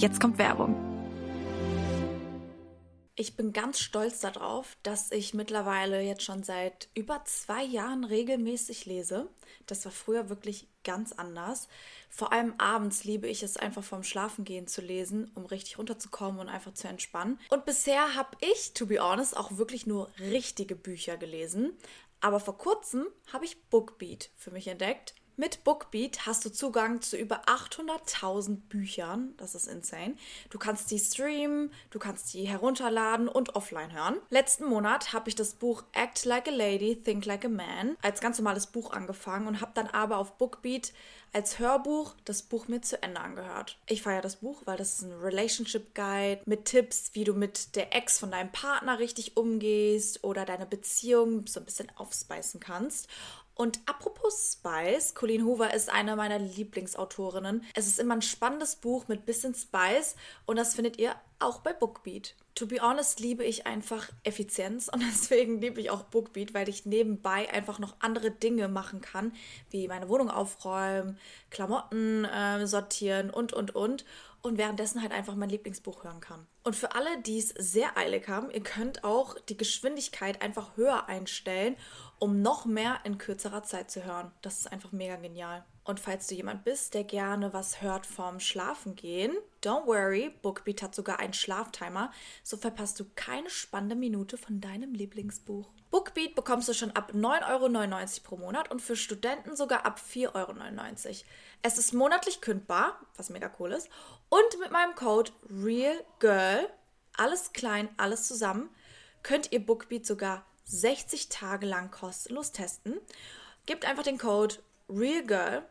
Jetzt kommt Werbung. Ich bin ganz stolz darauf, dass ich mittlerweile jetzt schon seit über zwei Jahren regelmäßig lese. Das war früher wirklich ganz anders. Vor allem abends liebe ich es einfach vorm Schlafengehen zu lesen, um richtig runterzukommen und einfach zu entspannen. Und bisher habe ich, to be honest, auch wirklich nur richtige Bücher gelesen. Aber vor kurzem habe ich Bookbeat für mich entdeckt. Mit Bookbeat hast du Zugang zu über 800.000 Büchern. Das ist insane. Du kannst die streamen, du kannst die herunterladen und offline hören. Letzten Monat habe ich das Buch Act Like a Lady, Think Like a Man als ganz normales Buch angefangen und habe dann aber auf Bookbeat als Hörbuch das Buch mir zu Ende angehört. Ich feiere das Buch, weil das ist ein Relationship Guide mit Tipps, wie du mit der Ex von deinem Partner richtig umgehst oder deine Beziehung so ein bisschen aufspeisen kannst. Und apropos Spice, Colleen Hoover ist eine meiner Lieblingsautorinnen. Es ist immer ein spannendes Buch mit bisschen Spice und das findet ihr auch bei Bookbeat. To be honest liebe ich einfach Effizienz und deswegen liebe ich auch Bookbeat, weil ich nebenbei einfach noch andere Dinge machen kann, wie meine Wohnung aufräumen, Klamotten äh, sortieren und, und, und und währenddessen halt einfach mein Lieblingsbuch hören kann. Und für alle, die es sehr eilig haben, ihr könnt auch die Geschwindigkeit einfach höher einstellen, um noch mehr in kürzerer Zeit zu hören. Das ist einfach mega genial. Und falls du jemand bist, der gerne was hört vorm Schlafen gehen, don't worry, Bookbeat hat sogar einen Schlaftimer, so verpasst du keine spannende Minute von deinem Lieblingsbuch. Bookbeat bekommst du schon ab 9,99 Euro pro Monat und für Studenten sogar ab 4,99 Euro. Es ist monatlich kündbar, was mega cool ist, und mit meinem Code REALGIRL, alles klein, alles zusammen, könnt ihr Bookbeat sogar 60 Tage lang kostenlos testen. Gebt einfach den Code REALGIRL,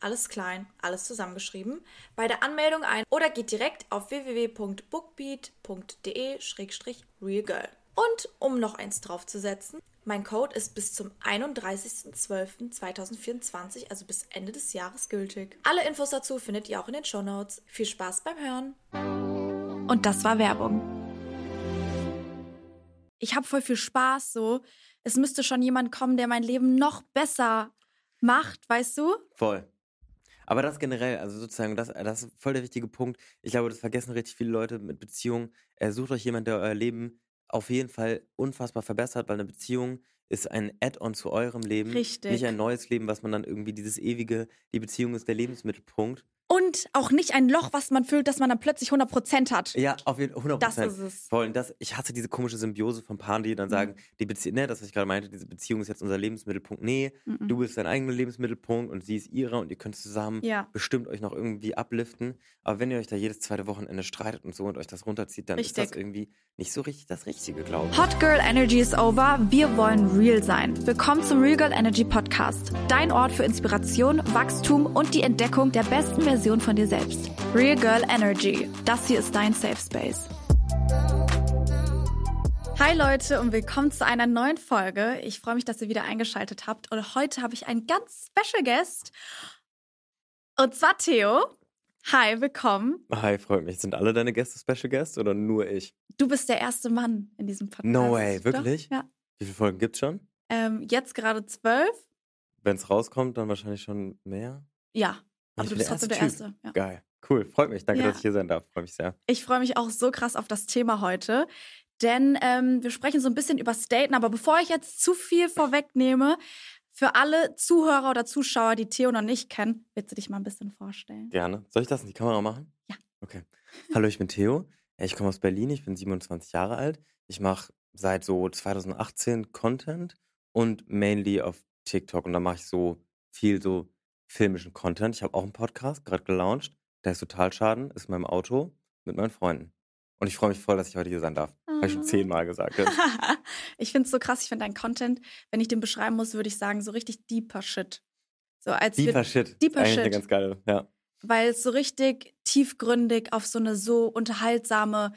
alles klein, alles zusammengeschrieben, bei der Anmeldung ein oder geht direkt auf www.bookbeat.de-realgirl. Und um noch eins draufzusetzen, mein Code ist bis zum 31.12.2024, also bis Ende des Jahres gültig. Alle Infos dazu findet ihr auch in den Show Notes. Viel Spaß beim Hören. Und das war Werbung. Ich habe voll viel Spaß so. Es müsste schon jemand kommen, der mein Leben noch besser macht, weißt du? Voll. Aber das generell, also sozusagen, das, das ist voll der wichtige Punkt. Ich glaube, das vergessen richtig viele Leute mit Beziehungen. Sucht euch jemanden, der euer Leben auf jeden Fall unfassbar verbessert, weil eine Beziehung ist ein Add-on zu eurem Leben. Richtig. Nicht ein neues Leben, was man dann irgendwie dieses ewige, die Beziehung ist der Lebensmittelpunkt. Und auch nicht ein Loch, was man füllt, dass man dann plötzlich 100% hat. Ja, auf jeden Fall. 100%. Das ist es. Und das, ich hasse diese komische Symbiose von Paaren, die dann Mhm. sagen, die Beziehung, ne, das, was ich gerade meinte, diese Beziehung ist jetzt unser Lebensmittelpunkt. Nee, Mhm. du bist dein eigener Lebensmittelpunkt und sie ist ihrer und ihr könnt zusammen Ja. bestimmt euch noch irgendwie upliften. Aber wenn ihr euch da jedes zweite Wochenende streitet und so und euch das runterzieht, dann ist das Richtig. irgendwie nicht so richtig das Richtige, glaube ich. Hot Girl Energy is over. Wir wollen real sein. Willkommen zum Real Girl Energy Podcast. Dein Ort für Inspiration, Wachstum und die Entdeckung der besten Version von dir selbst. Real Girl Energy. Das hier ist dein Safe Space. Hi Leute und willkommen zu einer neuen Folge. Ich freue mich, dass ihr wieder eingeschaltet habt. Und heute habe ich einen ganz Special Guest. Und zwar Theo. Hi, willkommen. Hi, freut mich. Sind alle deine Gäste Special Guests oder nur ich? Du bist der erste Mann in diesem Podcast. No way, Doch? wirklich? Ja. Wie viele Folgen gibt's schon? Ähm, jetzt gerade zwölf. Wenn es rauskommt, dann wahrscheinlich schon mehr. Ja, aber Ich du bist trotzdem der erste. Ja. Geil. Cool. Freut mich. Danke, Ja. dass ich hier sein darf. Freue mich sehr. Ich freue mich auch so krass auf das Thema heute, denn ähm, wir sprechen so ein bisschen über Staten. Aber bevor ich jetzt zu viel vorwegnehme, für alle Zuhörer oder Zuschauer, die Theo noch nicht kennen, willst du dich mal ein bisschen vorstellen? Gerne. Soll ich das in die Kamera machen? Ja. Okay. Hallo, ich bin Theo. Ich komme aus Berlin. Ich bin 27 Jahre alt. Ich mache seit so 2018 Content und mainly auf TikTok. Und da mache ich so viel so filmischen Content. Ich habe auch einen Podcast, gerade gelauncht. Der ist total schaden, ist in meinem Auto mit meinen Freunden. Und ich freue mich voll, dass ich heute hier sein darf. Habe ich schon zehnmal gesagt. ich finde es so krass, ich finde deinen Content, wenn ich den beschreiben muss, würde ich sagen, so richtig deeper Shit. So als Deeper Shit. Deeper Eigentlich eine Shit. ganz geile, ja. weil es so richtig tiefgründig auf so eine so unterhaltsame,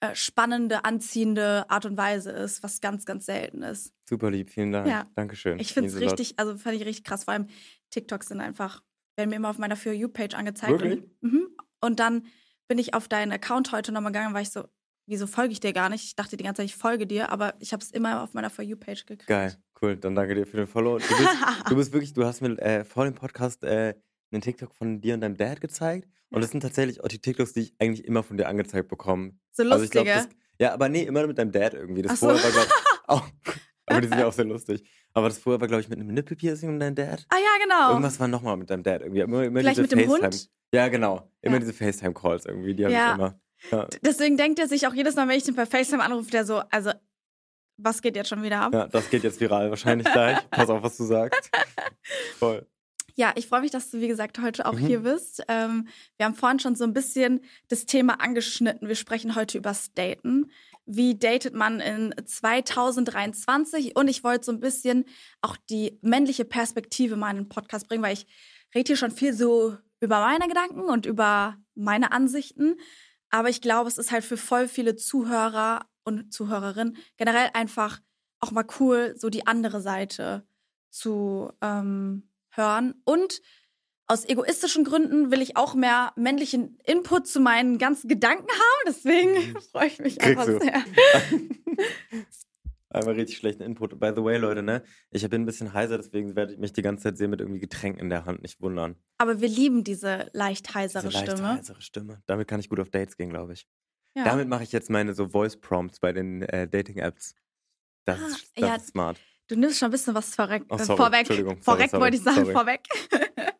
äh, spannende, anziehende Art und Weise ist, was ganz, ganz selten ist. Super lieb, vielen Dank. Ja. Dankeschön. Ich finde es richtig, also fand ich richtig krass. Vor allem TikToks sind einfach, werden mir immer auf meiner For You-Page angezeigt. Wirklich? Und, mhm. und dann bin ich auf deinen Account heute nochmal gegangen, war ich so, wieso folge ich dir gar nicht? Ich dachte die ganze Zeit, ich folge dir, aber ich habe es immer auf meiner For You-Page gekriegt. Geil, cool. Dann danke dir für den Follow. Du bist, du bist wirklich, du hast mir äh, vor dem Podcast äh, einen TikTok von dir und deinem Dad gezeigt. Und das sind tatsächlich auch die TikToks, die ich eigentlich immer von dir angezeigt bekomme. So Also ich lustige. das, ja, aber nee, immer mit deinem Dad irgendwie. Das Ach so. vorher war, glaube auch. Aber die sind ja auch sehr lustig. Aber das vorher war, glaube ich, mit einem Nippelpiercing und deinem Dad. ah ja, genau. Irgendwas war nochmal mit deinem Dad irgendwie. Immer, immer Vielleicht diese mit dem FaceTime. Hund? Ja, genau. Immer Ja. diese FaceTime-Calls irgendwie. Die habe Ja. ich immer. Ja. Deswegen denkt er sich auch jedes Mal, wenn ich den per FaceTime anrufe, der so, also, was geht jetzt schon wieder ab? ja, das geht jetzt viral wahrscheinlich gleich. Pass auf, was du sagst. Voll. Ja, ich freue mich, dass du, wie gesagt, heute auch Mhm. hier bist. Ähm, wir haben vorhin schon so ein bisschen das Thema angeschnitten. Wir sprechen heute übers Daten. Wie datet man in 2023? Und ich wollte so ein bisschen auch die männliche Perspektive mal in den Podcast bringen, weil ich rede hier schon viel so über meine Gedanken und über meine Ansichten. Aber ich glaube, es ist halt für voll viele Zuhörer und Zuhörerinnen generell einfach auch mal cool, so die andere Seite zu ähm, hören. Und aus egoistischen Gründen will ich auch mehr männlichen Input zu meinen ganzen Gedanken haben. Deswegen freue ich mich Kriegst einfach du. sehr. Einmal richtig schlechten Input. By the way, Leute, ne? Ich bin ein bisschen heiser, deswegen werde ich mich die ganze Zeit sehen mit irgendwie Getränken in der Hand. Nicht wundern. Aber wir lieben diese leicht heisere Diese Stimme. heisere Stimme. Damit kann ich gut auf Dates gehen, glaube ich. Ja. Damit mache ich jetzt meine so Voice Prompts bei den äh, Dating-Apps. Das, Ah, ist, das ja. ist smart. Du nimmst schon ein bisschen was vorweg, Oh, äh, sorry, vorweg. Entschuldigung, Vorweg sorry, wollte ich sagen, sorry. vorweg.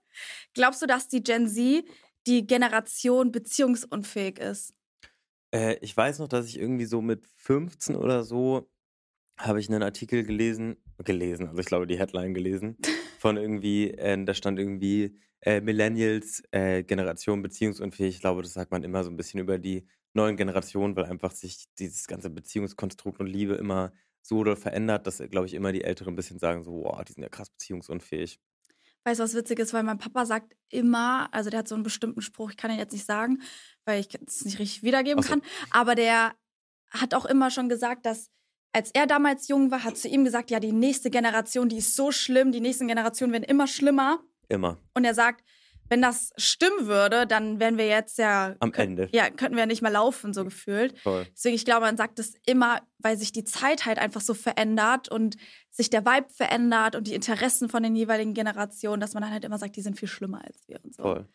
Glaubst du, dass die Gen Z die Generation beziehungsunfähig ist? Äh, ich weiß noch, dass ich irgendwie so mit 15 oder so habe ich einen Artikel gelesen, gelesen, also ich glaube die Headline gelesen, von irgendwie, äh, da stand irgendwie äh, Millennials, äh, Generation beziehungsunfähig. Ich glaube, das sagt man immer so ein bisschen über die neuen Generationen, weil einfach sich dieses ganze Beziehungskonstrukt und Liebe immer so oder verändert, dass, glaube ich, immer die Älteren ein bisschen sagen so, wow, die sind ja krass beziehungsunfähig. Weißt du, was witzig ist? Weil mein Papa sagt immer, also der hat so einen bestimmten Spruch, ich kann ihn jetzt nicht sagen, weil ich es nicht richtig wiedergeben so. kann, aber der hat auch immer schon gesagt, dass als er damals jung war, hat zu ihm gesagt, ja, die nächste Generation, die ist so schlimm, die nächsten Generationen werden immer schlimmer. Immer. Und er sagt, wenn das stimmen würde, dann wären wir jetzt ja Am Ende. Ja, könnten wir ja nicht mehr laufen, so gefühlt. Voll. Deswegen, ich glaube, man sagt das immer, weil sich die Zeit halt einfach so verändert und sich der Vibe verändert und die Interessen von den jeweiligen Generationen, dass man dann halt immer sagt, die sind viel schlimmer als wir und so. Voll.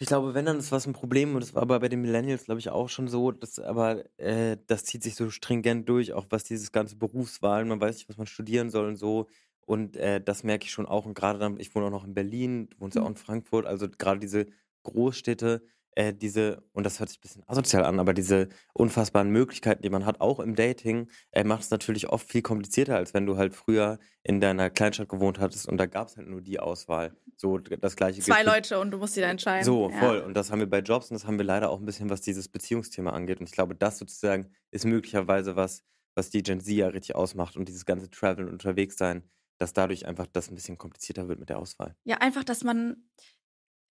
Ich glaube, wenn, dann ist was ein Problem und das war aber bei den Millennials, glaube ich, auch schon so, dass, aber äh, das zieht sich so stringent durch, auch was dieses ganze Berufswahlen, man weiß nicht, was man studieren soll und so. Und äh, das merke ich schon auch. Und gerade dann, ich wohne auch noch in Berlin, du wohnst ja auch in Frankfurt, also gerade diese Großstädte, äh, diese, und das hört sich ein bisschen asozial an, aber diese unfassbaren Möglichkeiten, die man hat, auch im Dating, äh, macht es natürlich oft viel komplizierter, als wenn du halt früher in deiner Kleinstadt gewohnt hattest und da gab es halt nur die Auswahl. So das gleiche Zwei für- Leute und du musst dich da entscheiden. so, ja. voll. Und das haben wir bei Jobs und das haben wir leider auch ein bisschen, was dieses Beziehungsthema angeht. Und ich glaube, das sozusagen ist möglicherweise was, was die Gen Z ja richtig ausmacht und dieses ganze Travel und unterwegs sein, dass dadurch einfach das ein bisschen komplizierter wird mit der Auswahl. Ja, einfach, dass man.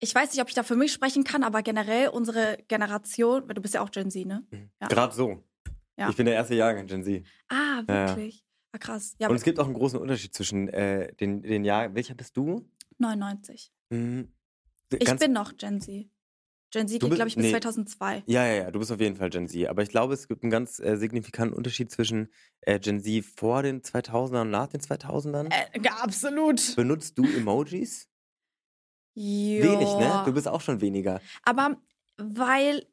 Ich weiß nicht, ob ich da für mich sprechen kann, aber generell unsere Generation, weil du bist ja auch Gen Z, ne? Ja. Gerade so. Ja. Ich bin der erste Jahrgang Gen Z. Ah, Ja, ja. wirklich? Ah, krass. Ja, und es gibt auch einen großen Unterschied zwischen äh, den, den Jahren. Welcher bist du? 99. Hm, Ich bin noch Gen Z. Gen Z Du geht, bist- glaube ich, bis nee. 2002. Ja, ja, ja, du bist auf jeden Fall Gen Z. Aber ich glaube, es gibt einen ganz äh, signifikanten Unterschied zwischen äh, Gen Z vor den 2000ern und nach den 2000ern. Äh, ja, absolut. Benutzt du Emojis? Ja. Wenig, ne? Du bist auch schon weniger. Aber weil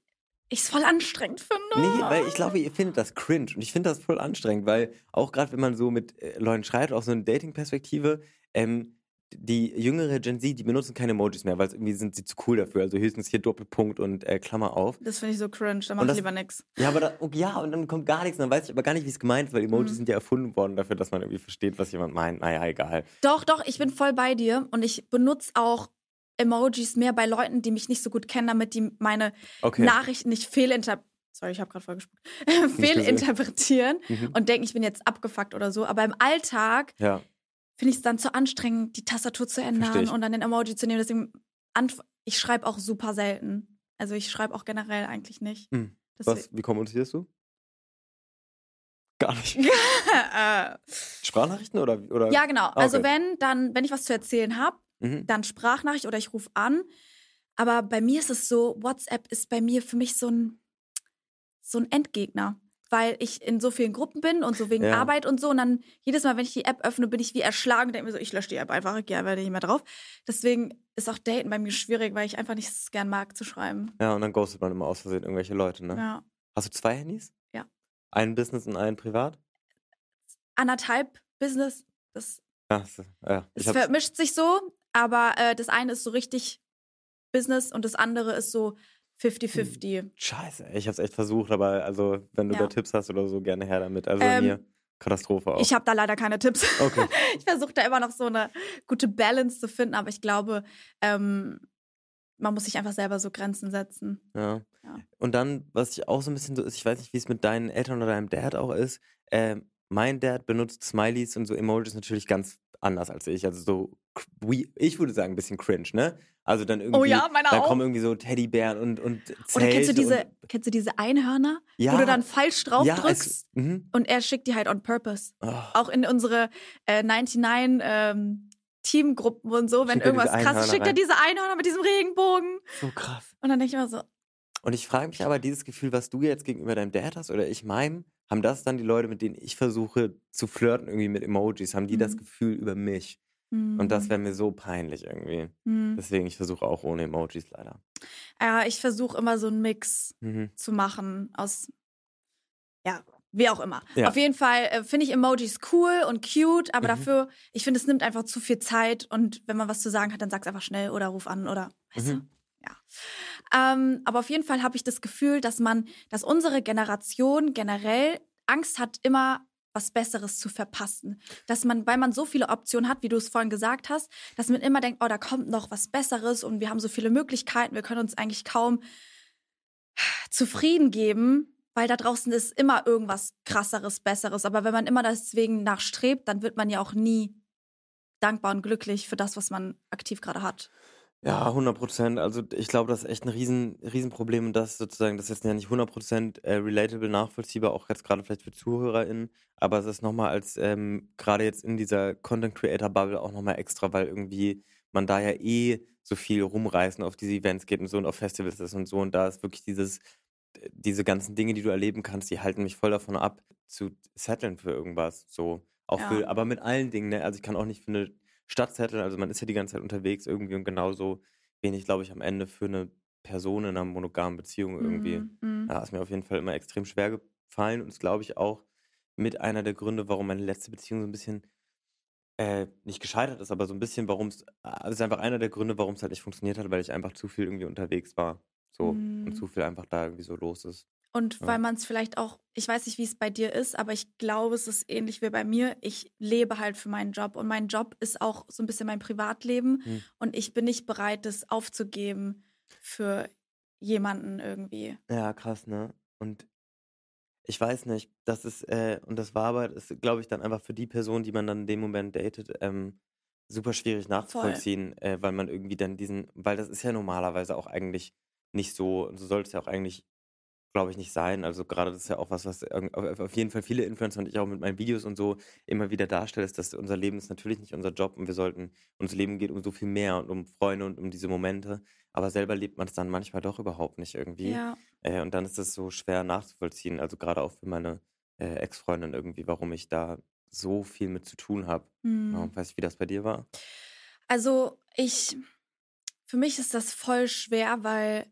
ich es voll anstrengend finde. Nee, weil ich glaube, ihr findet das cringe. Und ich finde das voll anstrengend, weil auch gerade wenn man so mit äh, Leuten schreibt, aus so einer Dating-Perspektive, ähm, die jüngere Gen Z, die benutzen keine Emojis mehr, weil irgendwie sind sie zu cool dafür. Also höchstens hier Doppelpunkt und äh, Klammer auf. Das finde ich so cringe, da mache ich lieber nix. Ja, aber da, oh, ja, und dann kommt gar nichts. Dann weiß ich aber gar nicht, wie es gemeint ist, weil Emojis Mhm. sind ja erfunden worden dafür, dass man irgendwie versteht, was jemand meint. Naja, egal. Doch, doch, ich bin voll bei dir und ich benutze auch Emojis mehr bei Leuten, die mich nicht so gut kennen, damit die meine Okay. Nachrichten nicht fehlinterpretieren. Sorry, ich habe gerade voll fehlinterpretieren Mhm. und denken, ich bin jetzt abgefuckt oder so. Aber im Alltag Ja. Finde ich es dann zu anstrengend, die Tastatur zu ändern und dann den Emoji zu nehmen. Deswegen, ich schreibe auch super selten. Also ich schreibe auch generell eigentlich nicht. Hm. Was, wie kommunizierst du? Gar nicht. äh, Sprachnachrichten oder? oder? ja, genau. Also okay. wenn, dann, wenn ich was zu erzählen habe, Mhm. dann Sprachnachricht oder ich rufe an. Aber bei mir ist es so, WhatsApp ist bei mir für mich so ein, so ein Endgegner. Weil ich in so vielen Gruppen bin und so wegen Ja. Arbeit und so. Und dann jedes Mal, wenn ich die App öffne, bin ich wie erschlagen und denke mir so, ich lösche die App einfach, ich gehe einfach nicht mehr drauf. Deswegen ist auch Daten bei mir schwierig, weil ich einfach nicht so gern mag zu schreiben. Ja, und dann ghostet man immer aus Versehen irgendwelche Leute, ne? Ja. Hast du zwei Handys? Ja. Ein Business und ein privat? Anderthalb Business, das Ja, so, ja. Es vermischt sich so, aber äh, das eine ist so richtig Business und das andere ist so 50-50. scheiße, ey, ich hab's echt versucht, aber also, wenn du Ja. da Tipps hast oder so, gerne her damit. Also Ähm, mir Katastrophe auch. Ich habe da leider keine Tipps. Okay. Ich versuche da immer noch so eine gute Balance zu finden, aber ich glaube, ähm, man muss sich einfach selber so Grenzen setzen. Ja. Ja. Und dann, was ich auch so ein bisschen so ist, ich weiß nicht, wie es mit deinen Eltern oder deinem Dad auch ist. ähm, mein Dad benutzt Smileys und so Emojis natürlich ganz anders als ich. Also so, ich würde sagen, ein bisschen cringe, ne? Also dann irgendwie, Oh ja, dann auch. kommen irgendwie so Teddybären und und Zelt Oder kennst du diese, und, kennst du diese Einhörner, ja, wo du dann falsch drauf ja, drückst es, mhm. und er schickt die halt on purpose. Oh, Auch in unsere äh, 99 ähm, Teamgruppen und so, wenn Schickt irgendwas krass ist, schickt er diese Einhörner mit diesem Regenbogen. so krass. Und dann denke ich immer so, Und ich frage mich aber, dieses Gefühl, was du jetzt gegenüber deinem Dad hast oder ich meinem, haben das dann die Leute, mit denen ich versuche zu flirten, irgendwie mit Emojis, haben die das Mhm. Gefühl über mich? Und das hm, wäre mir so peinlich irgendwie. hm. Deswegen, ich versuche auch ohne Emojis leider. Ja, ich versuche immer so einen Mix Mhm. zu machen aus, ja, wie auch immer. Ja. Auf jeden Fall äh, finde ich Emojis cool und cute, aber Mhm. dafür, ich finde, es nimmt einfach zu viel Zeit und wenn man was zu sagen hat, dann sag's einfach schnell oder ruf an oder, weißt du, Mhm. ja. Ähm, aber auf jeden Fall habe ich das Gefühl, dass man, dass unsere Generation generell Angst hat, immer was Besseres zu verpassen. Dass man, weil man so viele Optionen hat, wie du es vorhin gesagt hast, dass man immer denkt, oh, da kommt noch was Besseres und wir haben so viele Möglichkeiten, wir können uns eigentlich kaum zufrieden geben, weil da draußen ist immer irgendwas krasseres, besseres. Aber wenn man immer deswegen nachstrebt, dann wird man ja auch nie dankbar und glücklich für das, was man aktiv gerade hat. Ja, 100 Prozent. Also ich glaube, das ist echt ein riesen, Riesenproblem und das sozusagen, das ist jetzt ja nicht 100 Prozent äh, relatable, nachvollziehbar, auch jetzt gerade vielleicht für ZuhörerInnen, aber es ist nochmal als, ähm, gerade jetzt in dieser Content-Creator-Bubble auch nochmal extra, weil irgendwie man da ja eh so viel rumreißen auf diese Events geht und so und auf Festivals ist und so und da ist wirklich dieses, diese ganzen Dinge, die du erleben kannst, die halten mich voll davon ab, zu settlen für irgendwas, so. Auch Ja. für, aber mit allen Dingen, ne? Also ich kann auch nicht für eine Stadt setteln, also man ist ja die ganze Zeit unterwegs irgendwie und genauso wenig, glaube ich, am Ende für eine Person in einer monogamen Beziehung irgendwie. Mhm, mhm. Ja, ist mir auf jeden Fall immer extrem schwer gefallen und ist, glaube ich, auch mit einer der Gründe, warum meine letzte Beziehung so ein bisschen äh, nicht gescheitert ist, aber so ein bisschen, warum es, also ist einfach einer der Gründe, warum es halt nicht funktioniert hat, weil ich einfach zu viel irgendwie unterwegs war. So und Mhm. zu viel einfach da irgendwie so los ist. Und weil man es vielleicht auch, ich weiß nicht, wie es bei dir ist, aber ich glaube, es ist ähnlich wie bei mir. Ich lebe halt für meinen Job und mein Job ist auch so ein bisschen mein Privatleben Hm. und ich bin nicht bereit, das aufzugeben für jemanden irgendwie. Ja, krass, ne? Und ich weiß nicht, das ist, äh, und das war aber, das glaube ich, dann einfach für die Person, die man dann in dem Moment datet, ähm, super schwierig nachzuvollziehen, äh, weil man irgendwie dann diesen, weil das ist ja normalerweise auch eigentlich nicht so, und so sollte es ja auch eigentlich, glaube ich, nicht sein. Also gerade das ist ja auch was, was auf jeden Fall viele Influencer und ich auch mit meinen Videos und so immer wieder darstelle, ist, dass unser Leben ist natürlich nicht unser Job und wir sollten, unser Leben geht um so viel mehr und um Freunde und um diese Momente, aber selber lebt man es dann manchmal doch überhaupt nicht irgendwie. Ja. Äh, und dann ist es so schwer nachzuvollziehen, also gerade auch für meine äh, Ex-Freundin irgendwie, warum ich da so viel mit zu tun habe. Hm. Ja, weißt du, wie das bei dir war? Also ich, für mich ist das voll schwer, weil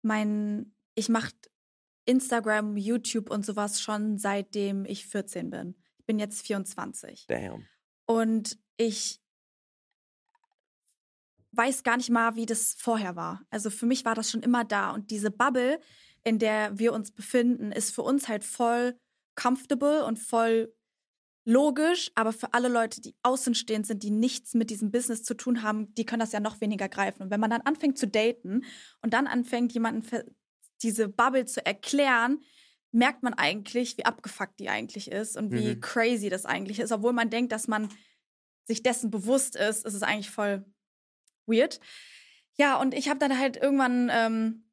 mein, ich mache Instagram, YouTube und sowas schon seitdem ich 14 bin. Ich bin jetzt 24. Damn. Und ich weiß gar nicht mal, wie das vorher war. Also für mich war das schon immer da. Und diese Bubble, in der wir uns befinden, ist für uns halt voll comfortable und voll logisch. Aber für alle Leute, die außenstehend sind, die nichts mit diesem Business zu tun haben, die können das ja noch weniger greifen. Und wenn man dann anfängt zu daten und dann anfängt, jemanden diese Bubble zu erklären, merkt man eigentlich, wie abgefuckt die eigentlich ist und wie Mhm. crazy das eigentlich ist. Obwohl man denkt, dass man sich dessen bewusst ist, ist es eigentlich voll weird. Ja, und ich habe dann halt irgendwann ähm,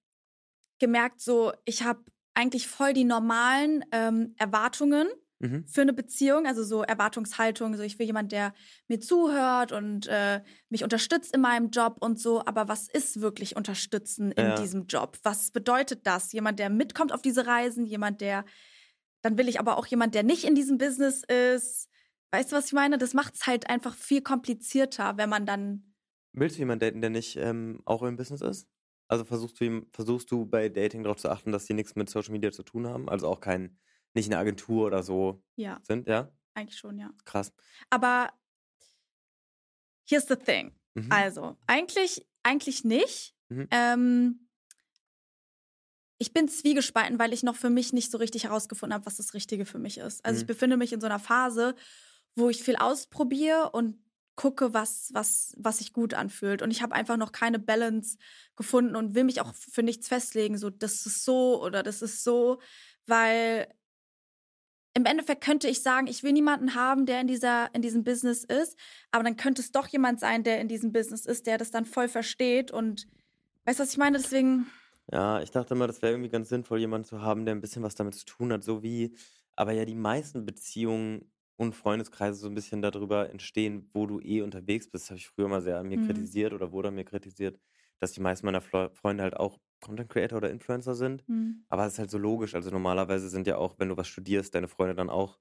gemerkt, so, ich habe eigentlich voll die normalen ähm, Erwartungen Mhm. für eine Beziehung, also so Erwartungshaltung, so ich will jemand, der mir zuhört und äh, mich unterstützt in meinem Job und so, aber was ist wirklich unterstützen in Ja. diesem Job? Was bedeutet das? Jemand, der mitkommt auf diese Reisen, jemand, der dann will ich aber auch jemand, der nicht in diesem Business ist. Weißt du, was ich meine? Das macht es halt einfach viel komplizierter, wenn man dann. Willst du jemanden daten, der nicht ähm, auch im Business ist? Also versuchst du, ihm- versuchst du bei Dating darauf zu achten, dass die nichts mit Social Media zu tun haben? Also auch kein, nicht eine Agentur oder so Ja, sind, ja? eigentlich schon, ja. Krass. Aber here's the thing. Mhm. Also, eigentlich, eigentlich nicht. Mhm. Ähm, ich bin zwiegespalten, weil ich noch für mich nicht so richtig herausgefunden habe, was das Richtige für mich ist. Also ich Mhm. befinde mich in so einer Phase, wo ich viel ausprobiere und gucke, was, was, was sich gut anfühlt. Und ich habe einfach noch keine Balance gefunden und will mich auch für nichts festlegen, so das ist so oder das ist so, weil im Endeffekt könnte ich sagen, ich will niemanden haben, der in, dieser, in diesem Business ist, aber dann könnte es doch jemand sein, der in diesem Business ist, der das dann voll versteht und weißt du, was ich meine? Deswegen, Ja, ich dachte immer, das wäre irgendwie ganz sinnvoll, jemanden zu haben, der ein bisschen was damit zu tun hat, so wie, aber ja, die meisten Beziehungen und Freundeskreise so ein bisschen darüber entstehen, wo du eh unterwegs bist. Das habe ich früher mal sehr an mir Mhm. kritisiert oder wurde an mir kritisiert, dass die meisten meiner Freunde halt auch Content Creator oder Influencer sind. hm, Aber es ist halt so logisch. Also normalerweise sind ja auch, wenn du was studierst, deine Freunde dann auch,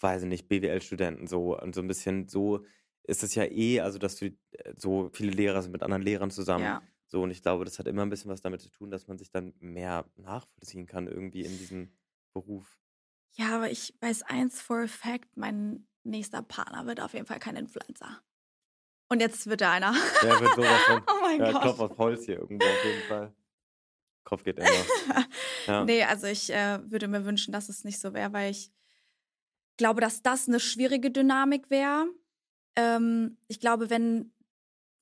weiß ich nicht, BWL-Studenten so. Und so ein bisschen so ist es ja eh, also dass du äh, so viele Lehrer sind mit anderen Lehrern zusammen. ja. So, und ich glaube, das hat immer ein bisschen was damit zu tun, dass man sich dann mehr nachvollziehen kann, irgendwie in diesem Beruf. Ja, aber ich weiß eins for a fact, mein nächster Partner wird auf jeden Fall kein Influencer. Und jetzt wird er einer. Der wird sowas von. oh mein Ja, Gott. Klopf auf Holz hier irgendwo auf jeden Fall. Kopf geht immer. Ja. Nee, also ich äh, würde mir wünschen, dass es nicht so wäre, weil ich glaube, dass das eine schwierige Dynamik wäre. Ähm, ich glaube, wenn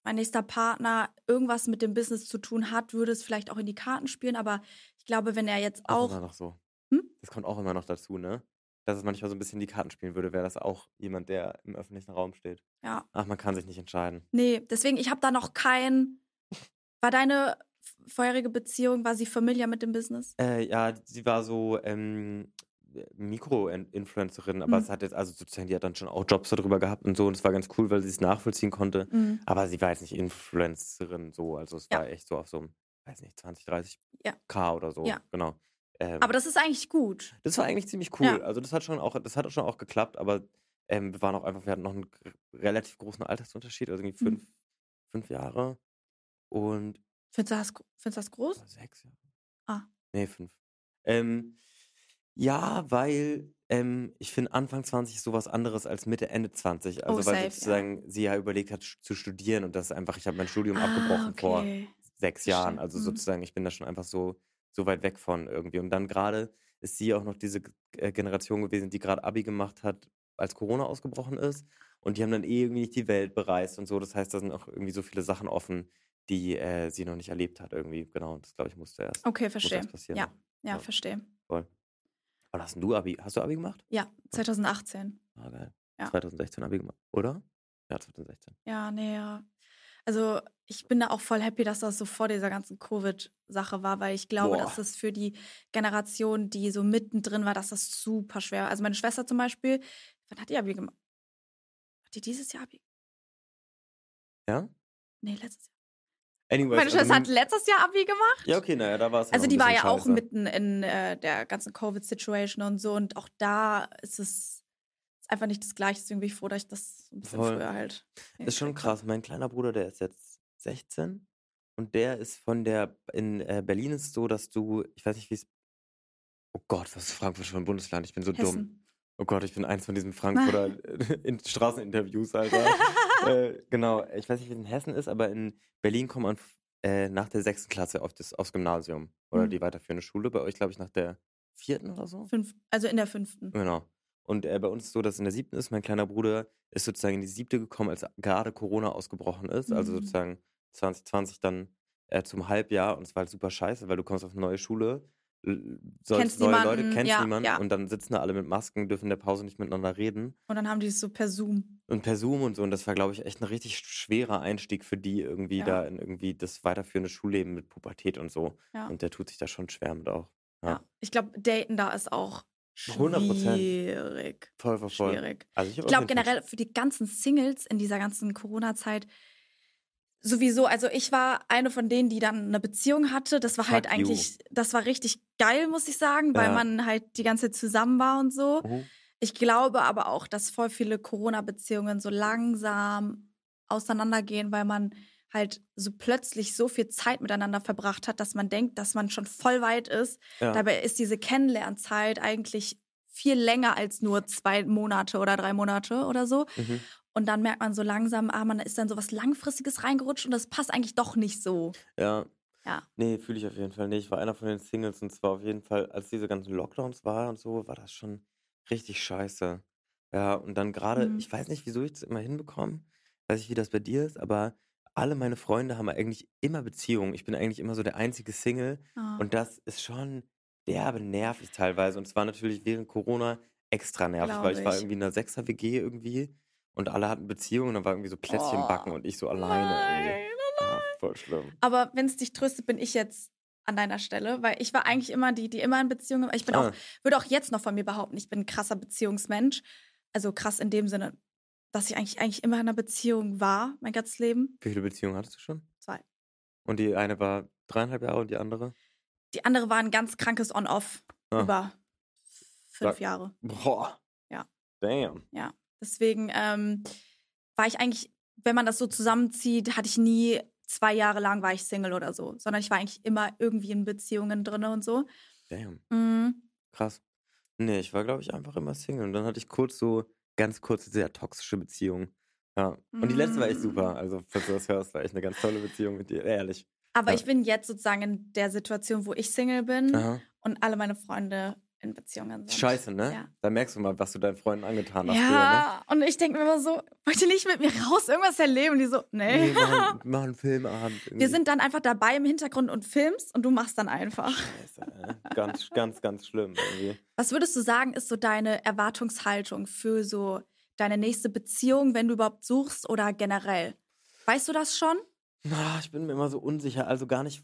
mein nächster Partner irgendwas mit dem Business zu tun hat, würde es vielleicht auch in die Karten spielen. Aber ich glaube, wenn er jetzt Auch auch. immer noch so. Hm? Das kommt auch immer noch dazu, ne? Dass es manchmal so ein bisschen die Karten spielen würde, wäre das auch jemand, der im öffentlichen Raum steht. Ja. Ach, man kann sich nicht entscheiden. Nee, deswegen, ich habe da noch kein. War deine vorherige Beziehung, war sie familiar mit dem Business? Äh, ja, sie war so ähm, Mikro-Influencerin, aber Mhm. es hat jetzt, also sozusagen, die hat dann schon auch Jobs darüber gehabt und so und es war ganz cool, weil sie es nachvollziehen konnte. Mhm. Aber sie war jetzt nicht Influencerin so, also es Ja. war echt so auf so einem, weiß nicht, 20, 30 Ja. K oder so. Ja. Genau. Ähm, Aber das ist eigentlich gut. das war eigentlich ziemlich cool. Ja. Also das hat schon auch, das hat schon auch geklappt, aber ähm, wir waren auch einfach, wir hatten noch einen relativ großen Altersunterschied, also irgendwie Mhm. fünf, fünf Jahre und Findest du das, findest du das groß? sechs Jahre. Ah. Nee, fünf. Ähm, ja, weil ähm, ich finde, Anfang 20 ist sowas anderes als Mitte, Ende 20. Also Oh, weil safe, ja. sozusagen sie ja überlegt hat zu studieren und das ist einfach, ich habe mein Studium Ah, abgebrochen vor okay. sechs Jahren. Verstehe. Also Mhm. sozusagen, ich bin da schon einfach so, so weit weg von irgendwie. Und dann gerade ist sie auch noch diese äh, Generation gewesen, die gerade Abi gemacht hat, als Corona ausgebrochen ist. Und die haben dann eh irgendwie nicht die Welt bereist und so. Das heißt, da sind auch irgendwie so viele Sachen offen, die äh, sie noch nicht erlebt hat irgendwie. Genau, und das glaube ich musste erst, Okay, verstehe. erst passieren. Ja, noch. ja, Ja. verstehe. Voll. Aber hast du Abi? Hast du Abi gemacht? Ja, 2018. Ah, geil. Ja. 2016 Abi gemacht, oder? Ja, 2016. Ja, nee, ja. Also ich bin da auch voll happy, dass das so vor dieser ganzen Covid-Sache war, weil ich glaube, Boah. dass es für die Generation, die so mittendrin war, dass das super schwer war. Also meine Schwester zum Beispiel, wann hat die Abi gemacht? Hat die dieses Jahr Abi? Ja? Nee, letztes Jahr. Anyways, Meine also Schwester hat letztes Jahr Abi gemacht. Ja, okay, naja, da war es Also die war ja auch scheiße. mitten in äh, der ganzen Covid-Situation und so. Und auch da ist es ist einfach nicht das Gleiche. Deswegen bin ich froh, dass ich das ein bisschen Voll. früher halt. Ist schon krass. Mein kleiner Bruder, der ist jetzt 16 und der ist von der, in äh, Berlin ist es so, dass du, ich weiß nicht, wie es, oh Gott, was ist Frankfurt für ein Bundesland? Ich bin so dumm. Hessen. Oh Gott, ich bin eins von diesen Frankfurter in Straßeninterviews, Alter. äh, genau, ich weiß nicht, wie es in Hessen ist, aber in Berlin kommt man äh, nach der sechsten Klasse auf das, aufs Gymnasium oder Mhm. die weiterführende Schule. Bei euch, glaube ich, nach der vierten oder so. Fünf, also in der fünften. Genau. Und äh, bei uns ist so, dass in der siebten ist, mein kleiner Bruder ist sozusagen in die siebte gekommen, als gerade Corona ausgebrochen ist. Also Mhm. sozusagen 2020 dann äh, zum Halbjahr und es war halt super scheiße, weil du kommst auf eine neue Schule, sollst neue Leute, niemanden, kennst ja, niemanden ja. und dann sitzen da alle mit Masken, dürfen in der Pause nicht miteinander reden Und dann haben die es so per Zoom. und per Zoom und so. Und das war, glaube ich, echt ein richtig schwerer Einstieg für die irgendwie Ja. da in irgendwie das weiterführende Schulleben mit Pubertät und so. Und der tut sich da schon schwer mit auch. Ja. Ich glaube, Daten da ist auch 100%. schwierig. Voll, voll, voll. Schwierig. Also ich, Ich glaube generell für die ganzen Singles in dieser ganzen Corona-Zeit sowieso, also ich war eine von denen, die dann eine Beziehung hatte. Das war Fuck halt you. eigentlich, das war richtig geil, muss ich sagen, weil Ja. man halt die ganze Zeit zusammen war und so. Mhm. Ich glaube aber auch, dass voll viele Corona-Beziehungen so langsam auseinandergehen, weil man halt so plötzlich so viel Zeit miteinander verbracht hat, dass man denkt, dass man schon voll weit ist. Ja. Dabei ist diese Kennenlernzeit eigentlich viel länger als nur zwei Monate oder drei Monate oder so. Mhm. Und dann merkt man so langsam, ah, man ist dann so was Langfristiges reingerutscht und das passt eigentlich doch nicht so. Ja. Ja. Nee, fühle ich auf jeden Fall nicht. Ich war einer von den Singles und zwar auf jeden Fall, als diese ganzen Lockdowns waren und so, war das schon richtig scheiße. Ja, und dann gerade, Mhm. ich weiß nicht, wieso ich das immer hinbekomme, weiß ich, wie das bei dir ist, aber alle meine Freunde haben eigentlich immer Beziehungen. Ich bin eigentlich immer so der einzige Single Ah. und das ist schon derbe nervig teilweise. Und es war natürlich während Corona extra nervig, Glaub weil ich war ich. irgendwie in einer Sechser-WG irgendwie und alle hatten Beziehungen und dann war irgendwie so Plätzchen Oh, backen und ich so alleine irgendwie. Nein, Ja, voll schlimm. Aber wenn es dich tröstet, bin ich jetzt an deiner Stelle, weil ich war eigentlich immer die, die immer in Beziehungen. Ich bin Ah. auch, würde auch jetzt noch von mir behaupten, ich bin ein krasser Beziehungsmensch. Also krass in dem Sinne, dass ich eigentlich, eigentlich immer in einer Beziehung war, mein ganzes Leben. Wie viele Beziehungen hattest du schon? Zwei. Und die eine war dreieinhalb Jahre und die andere? Die andere war ein ganz krankes On-Off Ah. über fünf Sag- Jahre. Boah. Ja. Damn. Ja. Deswegen ähm, war ich eigentlich, wenn man das so zusammenzieht, hatte ich nie zwei Jahre lang war ich Single oder so, sondern ich war eigentlich immer irgendwie in Beziehungen drin und so. Damn. Mhm. Krass. Nee, ich war, glaube ich, einfach immer Single. Und dann hatte ich kurz so, ganz kurze, sehr toxische Beziehung. Ja. Und die letzte war echt super. Mm. Also, falls du das hörst, war echt eine ganz tolle Beziehung mit dir. Ehrlich. Aber Ja. ich bin jetzt sozusagen in der Situation, wo ich Single bin Aha. und alle meine Freunde in Beziehungen sind. Scheiße, ne? Ja. Da merkst du mal, was du deinen Freunden angetan hast. Ja, und ich denke mir immer so, wollt ihr nicht mit mir raus irgendwas erleben? Die so, Früher, ne? nee. Nee, machen, machen Filmabend. Wir irgendwie. sind dann einfach dabei im Hintergrund und filmst und du machst dann einfach. Scheiße, ey. Ganz, ganz, ganz schlimm irgendwie. Was würdest du sagen, ist so deine Erwartungshaltung für so deine nächste Beziehung, wenn du überhaupt suchst oder generell? Weißt du das schon? Na, ich bin mir immer so unsicher. Also gar nicht.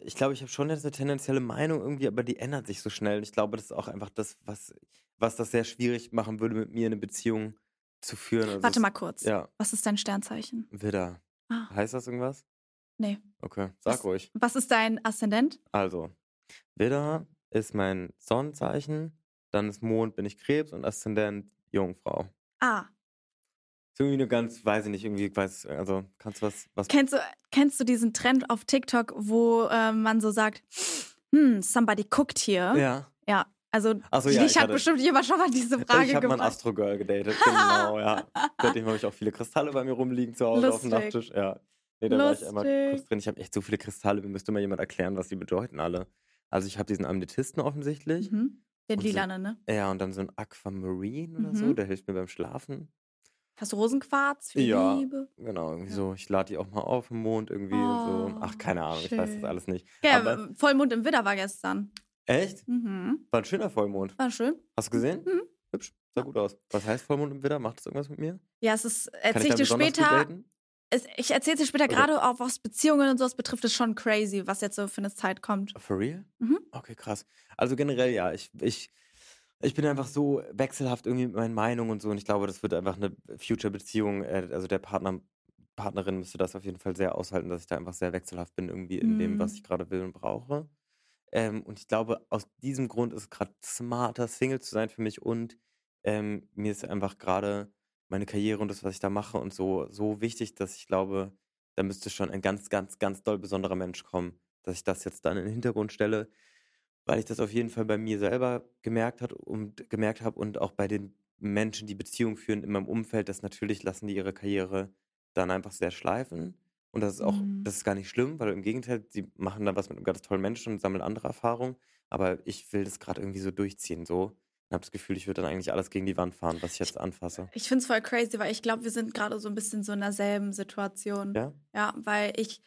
Ich glaube, ich habe schon jetzt eine tendenzielle Meinung irgendwie, aber die ändert sich so schnell. Und ich glaube, das ist auch einfach das, was, was das sehr schwierig machen würde, mit mir eine Beziehung zu führen. Also Warte mal kurz. Ja, Was ist dein Sternzeichen? Widder. Ah, Heißt das irgendwas? nee. Okay, sag Was- ruhig. Was ist dein Aszendent? Also, Widder ist mein Sonnenzeichen, dann ist Mond, bin ich Krebs und Aszendent Jungfrau. Ah, Ist irgendwie eine ganz, weiß ich nicht, irgendwie, weiß, also kannst du was, was Kennst du, kennst du diesen Trend auf TikTok, wo äh, man so sagt, hm, somebody cooked here? Ja. Ja, also so, ja, dich ich hat hatte- bestimmt jemand schon mal diese Frage ich habe mal ein gefragt. Astro-Girl gedatet, genau, ja. Seitdem habe ich auch viele Kristalle bei mir rumliegen zu Hause auf dem Lustig. Nachttisch. Ja. Nee, da war ich einmal Lustig. kurz drin. Ich habe echt so viele Kristalle, mir müsste mal jemand erklären, was die bedeuten alle. Also ich habe diesen Amethysten offensichtlich. Mhm. Den so- Lilane, ne? Ja, und dann so ein Aquamarine oder so, Mhm. der hilft mir beim Schlafen. Hast du Rosenquarz für die Ja. Liebe? Genau, irgendwie Ja. so. Ich lade die auch mal auf im Mond irgendwie und so. Oh, Ach, keine Ahnung, ich weiß das schön. alles nicht. Ja, Aber Vollmond im Widder war gestern. echt? Mhm. War ein schöner Vollmond. War schön. Hast du gesehen? Mhm. Hübsch, sah gut aus. Was heißt Vollmond im Widder? Macht das irgendwas mit mir? Ja, es ist, erzähl ich dir später. Es, ich erzähl dir später Okay. gerade auch, was Beziehungen und sowas betrifft, ist schon crazy, was jetzt so für eine Zeit kommt. For real? Mhm. Okay, krass. Also generell ja, ich, ich, ich bin einfach so wechselhaft irgendwie mit meinen Meinungen und so und ich glaube, das wird einfach eine Future-Beziehung, äh, also der Partner, Partnerin müsste das auf jeden Fall sehr aushalten, dass ich da einfach sehr wechselhaft bin irgendwie in dem, was Mhm. ich gerade will und brauche. Ähm, und ich glaube, aus diesem Grund ist es gerade smarter, Single zu sein für mich und ähm, mir ist einfach gerade meine Karriere und das, was ich da mache und so, so wichtig, dass ich glaube, da müsste schon ein ganz, ganz, ganz doll besonderer Mensch kommen, dass ich das jetzt dann in den Hintergrund stelle, weil ich das auf jeden Fall bei mir selber gemerkt hat und gemerkt habe und auch bei den Menschen, die Beziehungen führen in meinem Umfeld, dass natürlich lassen die ihre Karriere dann einfach sehr schleifen. Und das ist auch, Mhm. das ist gar nicht schlimm, weil im Gegenteil, sie machen da was mit einem ganz tollen Menschen und sammeln andere Erfahrungen. Aber ich will das gerade irgendwie so durchziehen, so. Und habe das Gefühl, ich würde dann eigentlich alles gegen die Wand fahren, was ich jetzt anfasse. Ich finde es voll crazy, weil ich glaube, wir sind gerade so ein bisschen so in derselben Situation. Ja? Ja, weil ich,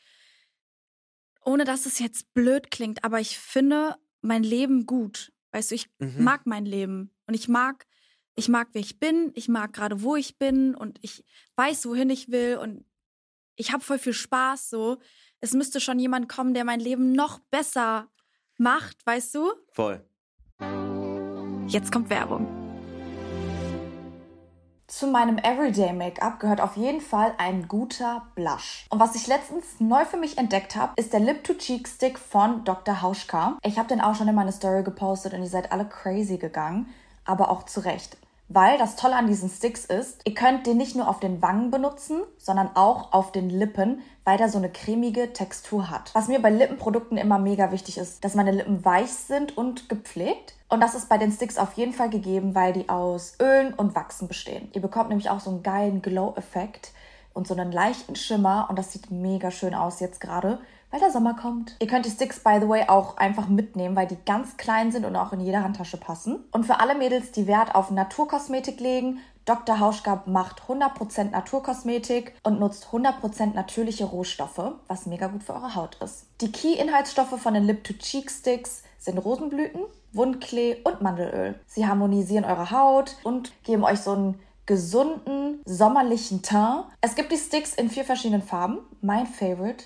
ohne dass es jetzt blöd klingt, aber ich finde mein Leben gut. Weißt du, ich Mhm. mag mein Leben und ich mag, ich mag, wer ich bin, ich mag gerade, wo ich bin und ich weiß, wohin ich will und ich habe voll viel Spaß so. Es müsste schon jemand kommen, der mein Leben noch besser macht, weißt du? Voll. Jetzt kommt Werbung. Zu meinem Everyday Make-up gehört auf jeden Fall ein guter Blush. Und was ich letztens neu für mich entdeckt habe, ist der Lip to Cheek Stick von Dr. Hauschka. Ich habe den auch schon in meine Story gepostet und ihr seid alle crazy gegangen, aber auch zu Recht. Weil das Tolle an diesen Sticks ist, ihr könnt den nicht nur auf den Wangen benutzen, sondern auch auf den Lippen, weil der so eine cremige Textur hat. Was mir bei Lippenprodukten immer mega wichtig ist, dass meine Lippen weich sind und gepflegt. Und das ist bei den Sticks auf jeden Fall gegeben, weil die aus Ölen und Wachsen bestehen. Ihr bekommt nämlich auch so einen geilen Glow-Effekt und so einen leichten Schimmer und das sieht mega schön aus jetzt gerade weil der Sommer kommt. Ihr könnt die Sticks, by the way, auch einfach mitnehmen, weil die ganz klein sind und auch in jede Handtasche passen. Und für alle Mädels, die Wert auf Naturkosmetik legen, Dr. Hauschka macht 100% Naturkosmetik und nutzt 100% natürliche Rohstoffe, was mega gut für eure Haut ist. Die Key-Inhaltsstoffe von den Lip-to-Cheek-Sticks sind Rosenblüten, Wundklee und Mandelöl. Sie harmonisieren eure Haut und geben euch so einen gesunden, sommerlichen Teint. Es gibt die Sticks in vier verschiedenen Farben. Mein Favorite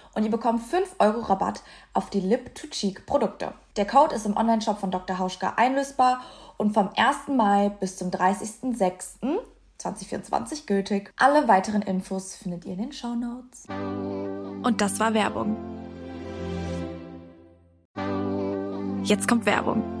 und ihr bekommt 5 Euro Rabatt auf die Lip-to-Cheek-Produkte. Der Code ist im Onlineshop von Dr. Hauschka einlösbar und vom 1. Mai bis zum 30.06.2024 gültig. Alle weiteren Infos findet ihr in den Show Notes. Und das war Werbung. Jetzt kommt Werbung.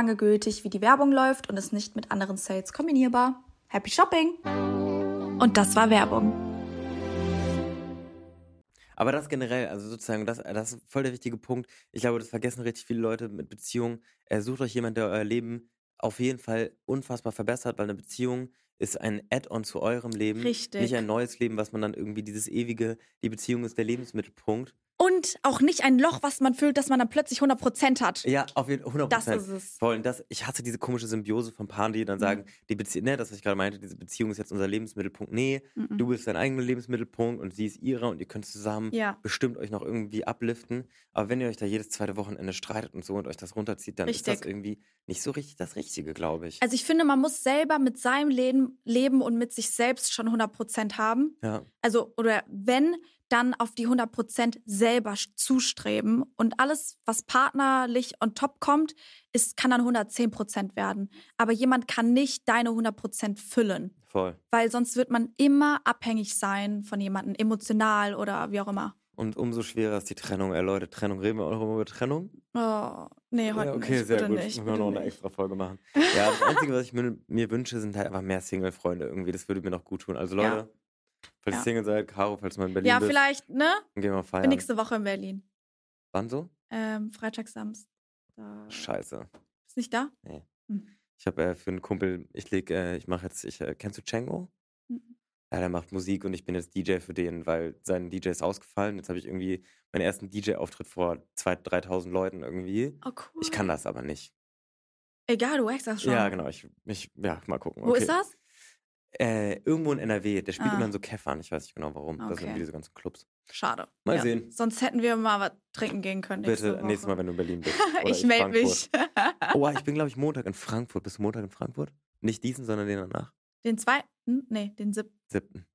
lange gültig, wie die Werbung läuft und ist nicht mit anderen Sales kombinierbar. Happy Shopping! Und das war Werbung. Aber das generell, also sozusagen, das, das ist voll der wichtige Punkt. Ich glaube, das vergessen richtig viele Leute mit Beziehungen. Sucht euch jemanden, der euer Leben auf jeden Fall unfassbar verbessert, weil eine Beziehung ist ein Add-on zu eurem Leben. Richtig. Nicht ein neues Leben, was man dann irgendwie dieses ewige, die Beziehung ist der Lebensmittelpunkt. Und auch nicht ein Loch, was man füllt, dass man dann plötzlich 100% hat. Ja, auf jeden Fall 100%. Das ist es. Voll. Das, ich hasse diese komische Symbiose von Paaren, die dann Mhm. sagen, die Beziehung, ne, das, was ich gerade meinte, diese Beziehung ist jetzt unser Lebensmittelpunkt. Nee, Mhm. du bist dein eigener Lebensmittelpunkt und sie ist ihrer und ihr könnt zusammen Ja. bestimmt euch noch irgendwie upliften. Aber wenn ihr euch da jedes zweite Wochenende streitet und so und euch das runterzieht, dann ist das Richtig. irgendwie nicht so richtig das Richtige, glaube ich. Also ich finde, man muss selber mit seinem Leben, Leben und mit sich selbst schon 100% haben. ja. Also, oder wenn, dann auf die 100% selber zustreben. Und alles, was partnerlich on top kommt, ist, kann dann 110% werden. Aber jemand kann nicht deine 100% füllen. Voll. Weil sonst wird man immer abhängig sein von jemandem, emotional oder wie auch immer. Und umso schwerer ist die Trennung. Ey, Leute, Trennung. Reden wir auch noch über Trennung? Oh, nee, heute ja, okay, nicht. sehr bitte gut. nicht. Müssen wir noch eine extra Folge machen. Ja, das Einzige, was ich mir, mir wünsche, sind halt einfach mehr Single-Freunde irgendwie. Das würde mir noch gut tun. Also Ja. Falls Ja. ihr Single seid, Caro, falls du mal in Berlin Ja, bist, vielleicht, ne? dann gehen wir Bin feiern. nächste Woche in Berlin. Wann so? Ähm, Freitag, Samstag. Scheiße. Bist nicht da? Ich habe äh, für einen Kumpel, ich leg, äh, ich mache jetzt, ich, äh, kennst du Django? Mhm. Ja, der macht Musik und ich bin jetzt DJ für den, weil sein DJ ist ausgefallen. Jetzt habe ich irgendwie meinen ersten DJ-Auftritt vor 2.000, 3.000 Leuten irgendwie. Oh, cool. Ich kann das aber nicht. Egal, du das schon. Ja, genau. Ich, ich, ja, mal gucken. Wo okay. ist das? Äh, irgendwo in NRW. Der spielt Ah. immer in so Käffern. Ich weiß nicht genau warum. Das sind Okay. diese ganzen Clubs. Schade. Mal Ja. sehen. Sonst hätten wir mal was trinken gehen können. Bitte nächstes Mal, wenn du in Berlin bist. Ich melde mich. Oh, ich bin, glaube ich, Montag in Frankfurt. Bist du Montag in Frankfurt? Nicht diesen, sondern den danach. Den zweiten? Nee, den siebten. Siebten.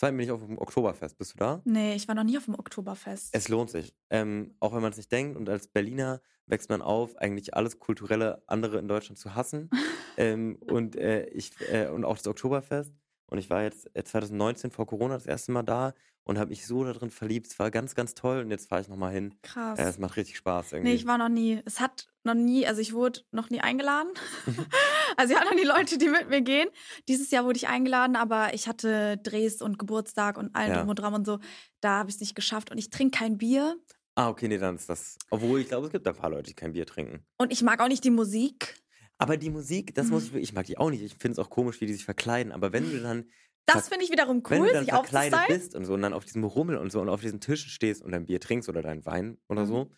Zweiten bin ich auf dem Oktoberfest. Bist du da? Nee, ich war noch nie auf dem Oktoberfest. Es lohnt sich. Ähm, auch wenn man es nicht denkt. Und als Berliner wächst man auf, eigentlich alles kulturelle andere in Deutschland zu hassen. ähm, und, äh, ich, äh, und auch das Oktoberfest. Und ich war jetzt äh, 2019 vor Corona das erste Mal da und habe mich so darin verliebt. Es war ganz, ganz toll. Und jetzt fahre ich nochmal hin. Krass. Äh, es macht richtig Spaß irgendwie. Nee, ich war noch nie. Es hat noch nie, also ich wurde noch nie eingeladen. also ich hatte noch nie Leute, die mit mir gehen. Dieses Jahr wurde ich eingeladen, aber ich hatte Drehs und Geburtstag und allen Ja. drum und dran und so. Da habe ich es nicht geschafft. Und ich trinke kein Bier. ah, okay, nee, dann ist das. Obwohl, ich glaube, es gibt ein paar Leute, die kein Bier trinken. Und ich mag auch nicht die Musik. Aber die Musik, das muss Mhm. ich ich mag die auch nicht. Ich finde es auch komisch, wie die sich verkleiden. Aber wenn du dann, Das finde ich wiederum wenn cool, du dann sich verkleidet bist und so und dann auf diesem Rummel und so und auf diesen Tischen stehst und dein Bier trinkst oder dein Wein oder Mhm. so,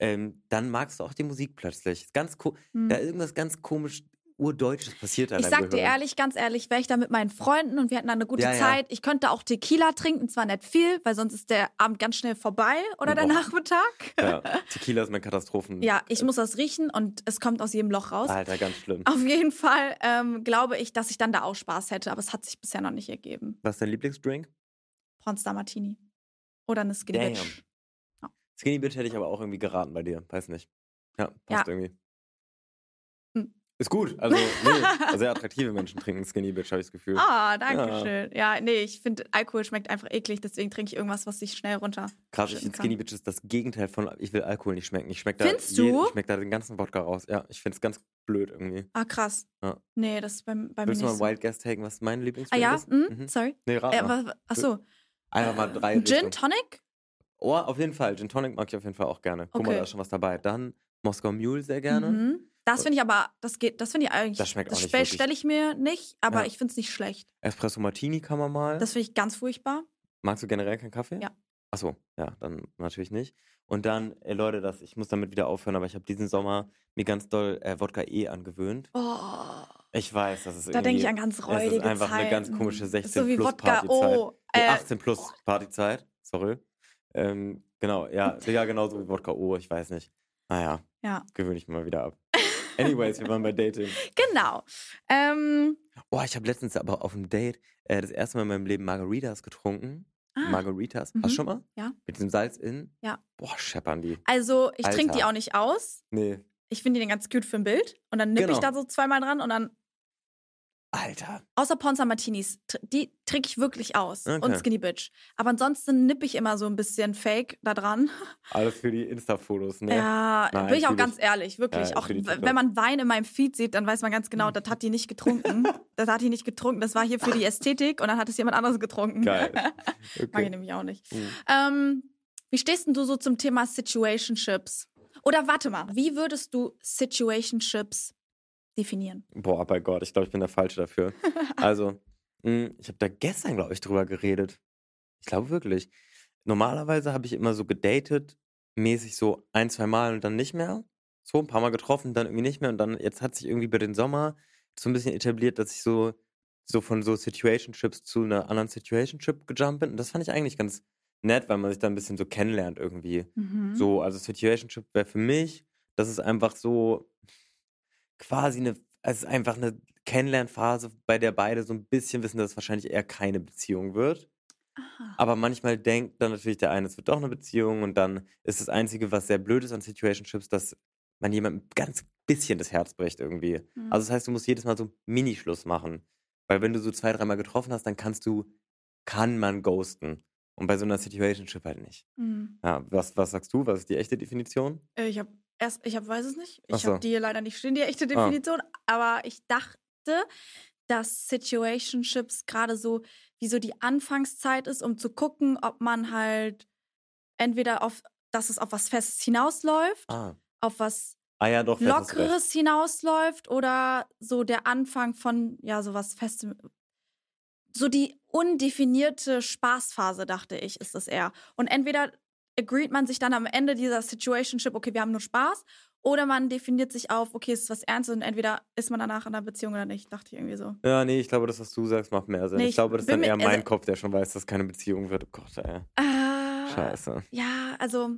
ähm, dann magst du auch die Musik plötzlich. Ist ganz ko Hm. Da ist irgendwas ganz komisch Urdeutsches passiert da. Ich sag dir ehrlich, ganz ehrlich, wäre ich da mit meinen Freunden und wir hätten da eine gute Ja, ja. Zeit. Ich könnte auch Tequila trinken, zwar nicht viel, weil sonst ist der Abend ganz schnell vorbei oder der Boah. Nachmittag. Ja, Tequila ist mein Katastrophen. Ja, ich muss das riechen und es kommt aus jedem Loch raus. Alter, ganz schlimm. Auf jeden Fall ähm, glaube ich, dass ich dann da auch Spaß hätte, aber es hat sich bisher noch nicht ergeben. Was ist dein Lieblingsdrink? Pornstar Martini. Oder eine Skinny Damn. Bitch. Skinny Bitch hätte ich aber auch irgendwie geraten bei dir. Weiß nicht. Ja, passt Ja. irgendwie. Ist gut. Also, nee, sehr attraktive Menschen trinken Skinny Bitch, habe ich das Gefühl. Ah, danke schön. Ja, nee, ich finde, Alkohol schmeckt einfach eklig, deswegen trinke ich irgendwas, was sich schnell runter. Krass, ich. Skinny Bitch ist das Gegenteil von, ich will Alkohol nicht schmecken. Ich schmeck da je-? Ich schmeck da den ganzen Wodka raus. Ja, ich finde es ganz blöd irgendwie. Ah, krass. Ja. Nee, das ist bei, bei mir Willst du mal nicht ein. Wild Guess taken, was mein Ah Lieblingsdrink ja? ist? Hm? Mhm. Sorry. Nee, rat Äh, mal. wa- wa- ach so. Einfach mal drei Gin Richtungen. Tonic? Oh, auf jeden Fall. Gin Tonic mag ich auf jeden Fall auch gerne. Guck mal, Okay. da ist schon was dabei. Dann Moskau Mule sehr gerne. Mhm. Das finde ich aber, das geht, das finde ich eigentlich. Das schmeckt auch nicht wirklich. stelle ich mir nicht, aber Ja. ich finde es nicht schlecht. Espresso Martini kann man mal. Das finde ich ganz furchtbar. Magst du generell keinen Kaffee? Ja. Achso, ja, dann natürlich nicht. Und dann, äh, Leute, das, ich muss damit wieder aufhören, aber ich habe diesen Sommer mir ganz doll äh, Wodka E angewöhnt. Oh, Ich weiß, das ist da irgendwie. denke ich an ganz räudige ist einfach eine ganz Zeiten. komische Das ist 16 so wie plus Wodka, Partyzeit. oh, Nee, äh, 18 plus Partyzeit, sorry. Ähm, genau, ja, ja, genau so wie Wodka O, ich weiß nicht. Naja, Ja. gewöhne ich mir mal wieder ab. Anyways, wir waren bei Dating. Genau. Ähm, Oh, ich habe letztens aber auf dem Date äh, das erste Mal in meinem Leben Margaritas getrunken. ah, Margaritas. Hast Mhm. du schon mal? Ja. Mit diesem Salz in? Ja. Boah, scheppern die. also, ich trinke die auch nicht aus. Nee. Ich finde die ganz cute für ein Bild. Und dann nippe ich Genau. da so zweimal dran und dann, Alter. außer Ponza Martinis, die trinke ich wirklich aus. Und Okay. Skinny Bitch. Aber ansonsten nippe ich immer so ein bisschen Fake da dran. Alles für die Insta-Fotos, ne? Ja, Nein, bin ich auch ganz ich. ehrlich, wirklich. Ja, auch wenn man Wein in meinem Feed sieht, dann weiß man ganz genau, das hat die nicht getrunken. das hat die nicht getrunken. Das war hier für die Ästhetik und dann hat es jemand anderes getrunken. Geil. Mag ich Okay. nämlich auch nicht. Mhm. Ähm, wie stehst denn du so zum Thema Situationships? Oder warte mal, wie würdest du Situationships definieren? Boah, bei Gott, ich glaube, ich bin der Falsche dafür. Also, mh, ich habe da gestern, glaube ich, drüber geredet. Ich glaube wirklich. Normalerweise habe ich immer so gedatet, mäßig so ein, zwei Mal und dann nicht mehr. So ein paar Mal getroffen, dann irgendwie nicht mehr. Und dann, jetzt hat sich irgendwie bei den Sommer so ein bisschen etabliert, dass ich so, so von so Situationships zu einer anderen Situationship gejumpt bin. Und das fand ich eigentlich ganz nett, weil man sich da ein bisschen so kennenlernt irgendwie. Mhm. So, also Situationship wäre für mich, das ist einfach so quasi eine, es ist einfach eine Kennenlernphase, bei der beide so ein bisschen wissen, dass es wahrscheinlich eher keine Beziehung wird. Aha. Aber manchmal denkt dann natürlich der eine, es wird doch eine Beziehung und dann ist das Einzige, was sehr blöd ist an Situationships, dass man jemandem ganz bisschen das Herz bricht irgendwie. Mhm. Also das heißt, du musst jedes Mal so Minischluss machen. Weil wenn du so zwei, dreimal getroffen hast, dann kannst du, kann man ghosten. Und bei so einer Situationship halt nicht. Mhm. Ja, was, was sagst du? Was ist die echte Definition? Äh, Ich habe erst, ich hab, weiß es nicht. Ich so. habe die hier leider nicht stehen, die echte Ah. Definition. Aber ich dachte, dass Situationships gerade so wie so die Anfangszeit ist, um zu gucken, ob man halt entweder auf, dass es auf was Festes hinausläuft, Ah, auf was ah ja, doch. Lockeres hinausläuft oder so der Anfang von, ja, sowas Festem. So die undefinierte Spaßphase, dachte ich, ist es eher. Und entweder agreed man sich dann am Ende dieser Situationship, okay, wir haben nur Spaß, oder man definiert sich auf, okay, es ist was Ernstes und entweder ist man danach in einer Beziehung oder nicht, dachte ich irgendwie so. Ja, nee, ich glaube, das, was du sagst, macht mehr Sinn. Nee, ich ich glaube, das ist dann eher mein also- Kopf, der schon weiß, dass keine Beziehung wird. Oh Gott, ey. Ah, Scheiße. Ja, also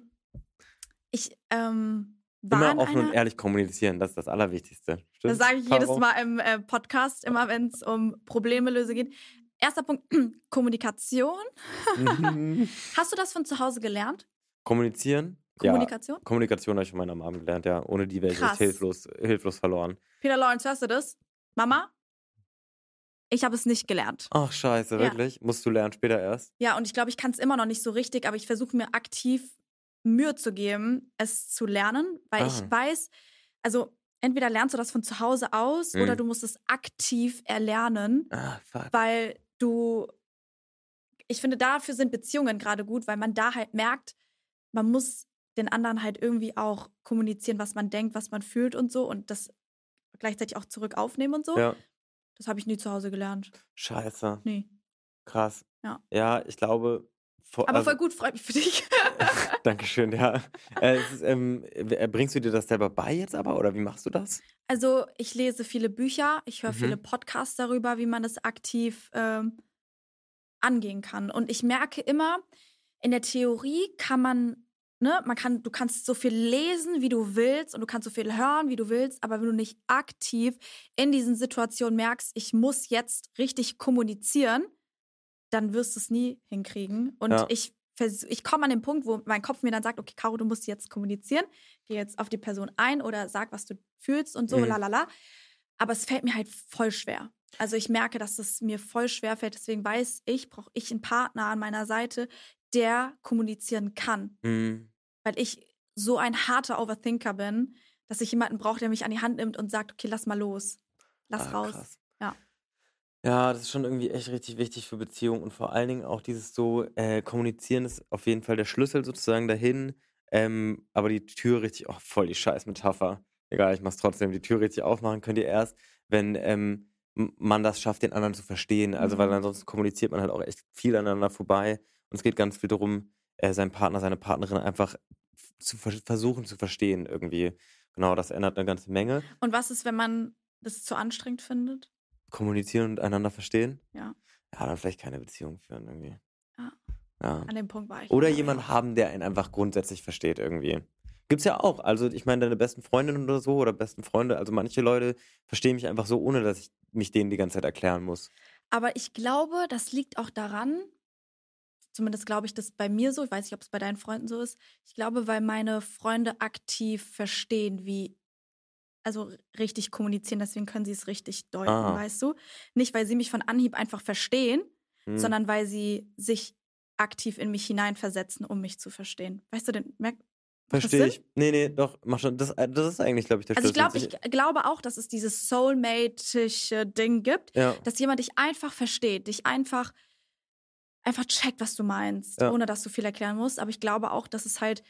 ich, ähm, Immer offen und einer, ehrlich kommunizieren, das ist das Allerwichtigste. das Stimmt? sage ich jedes Caro? Mal im äh, Podcast, immer wenn es um Probleme lösen geht. Erster Punkt, Kommunikation. Mhm. Hast du das von zu Hause gelernt? Kommunizieren? Kommunikation? Ja, Kommunikation habe ich von meiner Mom gelernt, ja. Ohne die wäre ich echt hilflos, hilflos verloren. Peter Lawrence, hörst du das? Mama? Ich habe es nicht gelernt. Ach, scheiße, Ja. wirklich? Musst du lernen später erst? Ja, und ich glaube, ich kann es immer noch nicht so richtig, aber ich versuche mir aktiv Mühe zu geben, es zu lernen, weil Ah. ich weiß, also entweder lernst du das von zu Hause aus oder Mhm. du musst es aktiv erlernen, Ah, fuck. weil du, ich finde, dafür sind Beziehungen gerade gut, weil man da halt merkt, man muss den anderen halt irgendwie auch kommunizieren, was man denkt, was man fühlt und so und das gleichzeitig auch zurück aufnehmen und so. Ja, Das habe ich nie zu Hause gelernt. scheiße. Nee. Krass. Ja. Ja, ich glaube. vor- Aber also, voll gut, freut mich für dich. Dankeschön, ja. Äh, ist, ähm, w- bringst du dir das selber bei jetzt aber oder wie machst du das? Also ich lese viele Bücher, ich höre Mhm. viele Podcasts darüber, wie man es aktiv ähm, angehen kann. Und ich merke immer, in der Theorie kann man, ne, man kann, du kannst so viel lesen, wie du willst, und du kannst so viel hören, wie du willst, aber wenn du nicht aktiv in diesen Situationen merkst, ich muss jetzt richtig kommunizieren, dann wirst du es nie hinkriegen. Und Ja. ich ich komme an den Punkt, wo mein Kopf mir dann sagt, okay, Caro, du musst jetzt kommunizieren, geh jetzt auf die Person ein oder sag, was du fühlst und so, Mhm. lalala. Aber es fällt mir halt voll schwer. Also ich merke, dass es mir voll schwer fällt. Deswegen weiß ich, brauche ich einen Partner an meiner Seite, der kommunizieren kann. Hm. Weil ich so ein harter Overthinker bin, dass ich jemanden brauche, der mich an die Hand nimmt und sagt, okay, lass mal los. Lass Ah, raus. krass. Ja. Das ist schon irgendwie echt richtig wichtig für Beziehungen und vor allen Dingen auch dieses so, äh, kommunizieren ist auf jeden Fall der Schlüssel sozusagen dahin. Ähm, aber die Tür richtig, oh, voll die scheiß Metapher. Egal, ich mach's trotzdem. Die Tür richtig aufmachen könnt ihr erst, wenn ähm, man das schafft, den anderen zu verstehen. Also, weil Mhm. ansonsten kommuniziert man halt auch echt viel aneinander vorbei. Und es geht ganz viel darum, äh, seinen Partner, seine Partnerin einfach zu vers versuchen zu verstehen irgendwie. Genau, das ändert eine ganze Menge. Und was ist, wenn man das zu anstrengend findet? Kommunizieren und einander verstehen. Ja. Ja, dann vielleicht keine Beziehung führen irgendwie. Ja. Ja. An dem Punkt war ich. Oder aber jemand ja. haben, der einen einfach grundsätzlich versteht irgendwie. Gibt's ja auch. Also ich meine, deine besten Freundinnen oder so oder besten Freunde, also manche Leute verstehen mich einfach so, ohne dass ich mich denen die ganze Zeit erklären muss. Aber ich glaube, das liegt auch daran, zumindest glaube ich das bei mir so, ich weiß nicht, ob es bei deinen Freunden so ist. Ich glaube, weil meine Freunde aktiv verstehen, wie, also richtig kommunizieren, deswegen können sie es richtig deuten, Ah. weißt du? Nicht, weil sie mich von Anhieb einfach verstehen, Hm. sondern weil sie sich aktiv in mich hineinversetzen, um mich zu verstehen. Weißt du denn, merk, Verstehe ich. Nee, nee, doch, mach schon. Das, äh, das ist eigentlich, glaube ich, der Also ich Schlüssel. glaube, ich glaube auch, dass es dieses soulmate-ische Ding gibt, Ja, dass jemand dich einfach versteht, dich einfach einfach checkt, was du meinst, Ja. ohne dass du viel erklären musst. Aber ich glaube auch, dass es halt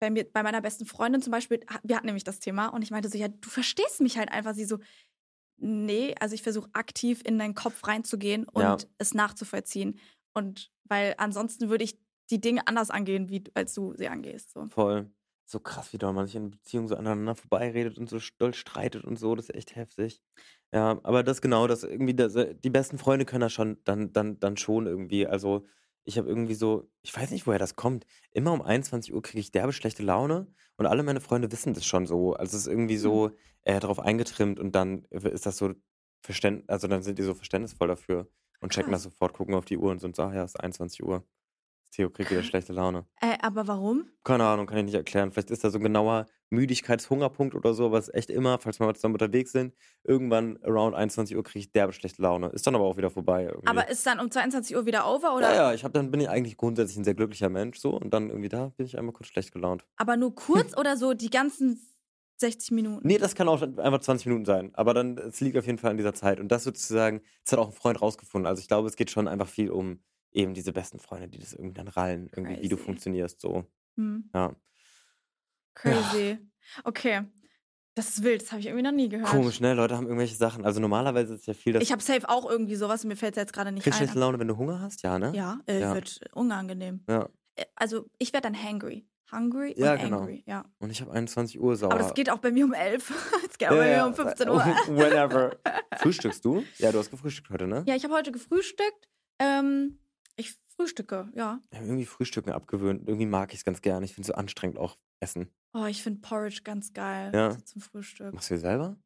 bei mir, bei meiner besten Freundin zum Beispiel, wir hatten nämlich das Thema und ich meinte so, ja, du verstehst mich halt einfach. Sie so, nee, also ich versuche aktiv in deinen Kopf reinzugehen und Ja. es nachzuvollziehen. Und weil ansonsten würde ich die Dinge anders angehen, wie als du sie angehst. So. voll. So krass, wie doll man sich in Beziehungen so aneinander vorbeiredet und so doll streitet und so. Das ist echt heftig. Ja, aber das genau, das irgendwie, das, äh, die besten Freunde können das schon, dann, dann, dann schon irgendwie. Also ich habe irgendwie so, ich weiß nicht, woher das kommt. Immer um 21 Uhr kriege ich derbe schlechte Laune und alle meine Freunde wissen das schon so. Also es ist irgendwie so äh, darauf eingetrimmt und dann ist das so Verständ, also dann sind die so verständnisvoll dafür und checken das Krass. sofort, gucken auf die Uhr und sind so, ach ja, es ist 21 Uhr. Theo kriegt wieder schlechte Laune. Äh, aber warum? Keine Ahnung, kann ich nicht erklären. Vielleicht ist da so ein genauer Müdigkeitshungerpunkt oder so, aber es ist echt immer, falls wir mal zusammen unterwegs sind, irgendwann around 21 Uhr kriege ich derbe schlechte Laune. Ist dann aber auch wieder vorbei irgendwie. Aber ist dann um 22 Uhr wieder over oder? ja, ja, ich hab, dann bin ich eigentlich grundsätzlich ein sehr glücklicher Mensch so und dann irgendwie da bin ich einmal kurz schlecht gelaunt. Aber nur kurz oder so die ganzen 60 Minuten? Nee, das kann auch einfach 20 Minuten sein, aber dann, es liegt auf jeden Fall an dieser Zeit und das sozusagen, das hat auch ein Freund rausgefunden. Also ich glaube, es geht schon einfach viel um eben diese besten Freunde, die das irgendwie dann rallen, irgendwie, wie du Crazy. funktionierst so. Hm, Ja. crazy. Okay. Das ist wild, das habe ich irgendwie noch nie gehört. Komisch, ne? Leute haben irgendwelche Sachen. Also normalerweise ist ja viel, dass Ich habe safe auch irgendwie sowas, mir fällt es jetzt gerade nicht Kriegst ein. Laune, wenn du Hunger hast? Ja, ne? Ja, äh, Ja. wird unangenehm. Ja. Äh, Also ich werde dann hangry. Hungry Ja, und genau. angry, ja. Und ich habe 21 Uhr sauer. Aber das geht auch bei mir um 11. Es geht auch ja, bei mir ja, um 15 Uhr. Whenever. Frühstückst du? Ja, du hast gefrühstückt heute, ne? Ja, ich habe heute gefrühstückt. Ähm, frühstücke, ja. Ich habe irgendwie Frühstücken abgewöhnt. Irgendwie mag ich es ganz gerne. Ich finde es so anstrengend auch essen. Oh, ich finde Porridge ganz geil. Ja. So zum Frühstück. Machst du dir selber?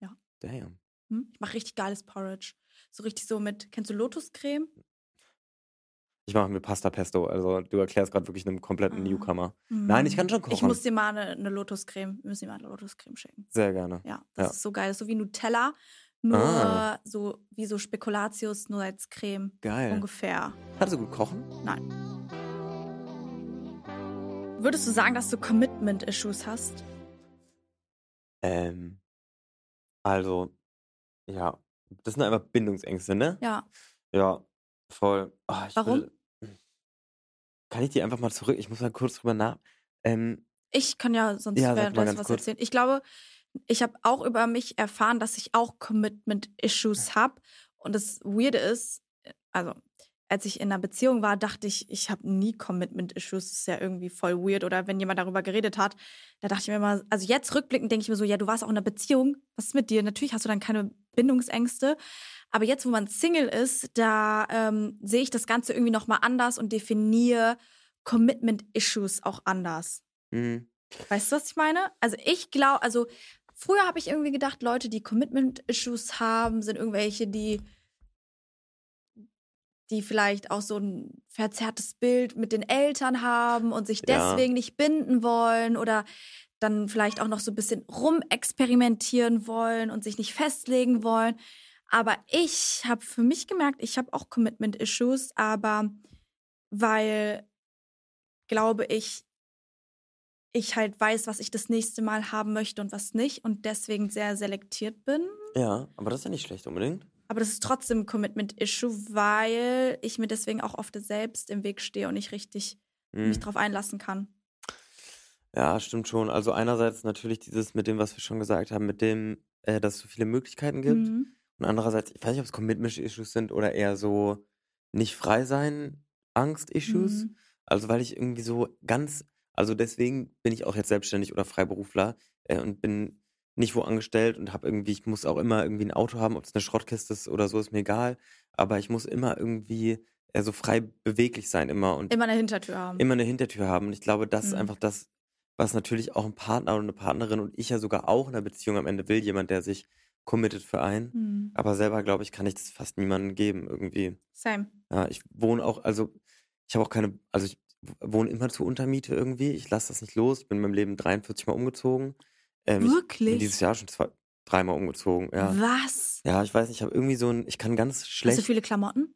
Ja. Damn. Hm? Ich mache richtig geiles Porridge. So richtig so mit, kennst du Lotuscreme? Ich mache mir Pasta Pesto. Also du erklärst gerade wirklich einem kompletten Ah. Newcomer. Nein, ich kann schon kochen. Ich muss dir mal eine, eine Lotuscreme, wir müssen dir mal eine Lotuscreme schicken. Sehr gerne. Ja, das Ja. ist so geil. Das ist so wie Nutella, nur Ah. so wie so Spekulatius, nur als Creme. Geil. Ungefähr. Kannst du gut kochen? Nein. Würdest du sagen, dass du Commitment-Issues hast? Ähm, also, ja, das sind einfach Bindungsängste, ne? Ja. Ja, voll. Ah, ich Warum? will- Kann ich die einfach mal zurück? Ich muss mal kurz drüber nach. Ähm, Ich kann ja sonst Ja, währenddessen was kurz. erzählen. Ich glaube, ich habe auch über mich erfahren, dass ich auch Commitment-Issues habe. Und das Weirde ist, also als ich in einer Beziehung war, dachte ich, ich habe nie Commitment-Issues. Das ist ja irgendwie voll weird. Oder wenn jemand darüber geredet hat, da dachte ich mir immer, also jetzt rückblickend denke ich mir so, ja, du warst auch in einer Beziehung. Was ist mit dir? Natürlich hast du dann keine Bindungsängste. Aber jetzt, wo man Single ist, da ähm, sehe ich das Ganze irgendwie nochmal anders und definiere Commitment-Issues auch anders. mh, Weißt du, was ich meine? Also ich glaube, also früher habe ich irgendwie gedacht, Leute, die Commitment-Issues haben, sind irgendwelche, die, die vielleicht auch so ein verzerrtes Bild mit den Eltern haben und sich Ja. deswegen nicht binden wollen oder dann vielleicht auch noch so ein bisschen rumexperimentieren wollen und sich nicht festlegen wollen. Aber ich habe für mich gemerkt, ich habe auch Commitment-Issues, aber weil, glaube ich, ich halt weiß, was ich das nächste Mal haben möchte und was nicht und deswegen sehr selektiert bin. ja, aber das ist ja nicht schlecht unbedingt. Aber das ist trotzdem ein Commitment-Issue, weil ich mir deswegen auch oft selbst im Weg stehe und nicht richtig Mhm. mich drauf einlassen kann. Ja, stimmt schon. Also einerseits natürlich dieses mit dem, was wir schon gesagt haben, mit dem, äh, dass es so viele Möglichkeiten gibt. Mhm. Und andererseits, ich weiß nicht, ob es Commitment-Issues sind oder eher so nicht frei sein, Angst-Issues. Mhm. Also weil ich irgendwie so ganz, also deswegen bin ich auch jetzt selbstständig oder Freiberufler äh, und bin nicht wo angestellt und habe irgendwie, ich muss auch immer irgendwie ein Auto haben, ob es eine Schrottkiste ist oder so, ist mir egal. Aber ich muss immer irgendwie äh, so frei beweglich sein immer und Immer eine Hintertür haben. immer eine Hintertür haben. Und ich glaube, das ist Mhm. einfach das, was natürlich auch ein Partner oder eine Partnerin und ich ja sogar auch in einer Beziehung am Ende will, jemand, der sich committet für einen. Mhm. Aber selber, glaube ich, kann ich das fast niemandem geben irgendwie. Same. Ja, ich wohne auch, also ich habe auch keine, also ich wohne immer zur Untermiete irgendwie. Ich lasse das nicht los. Ich bin in meinem Leben 43 Mal umgezogen. Ähm, ich bin Wirklich? dieses Jahr schon zwei, dreimal umgezogen. Ja. Was? ja, ich weiß nicht, ich habe irgendwie so ein, ich kann ganz Hast schlecht. du viele Klamotten?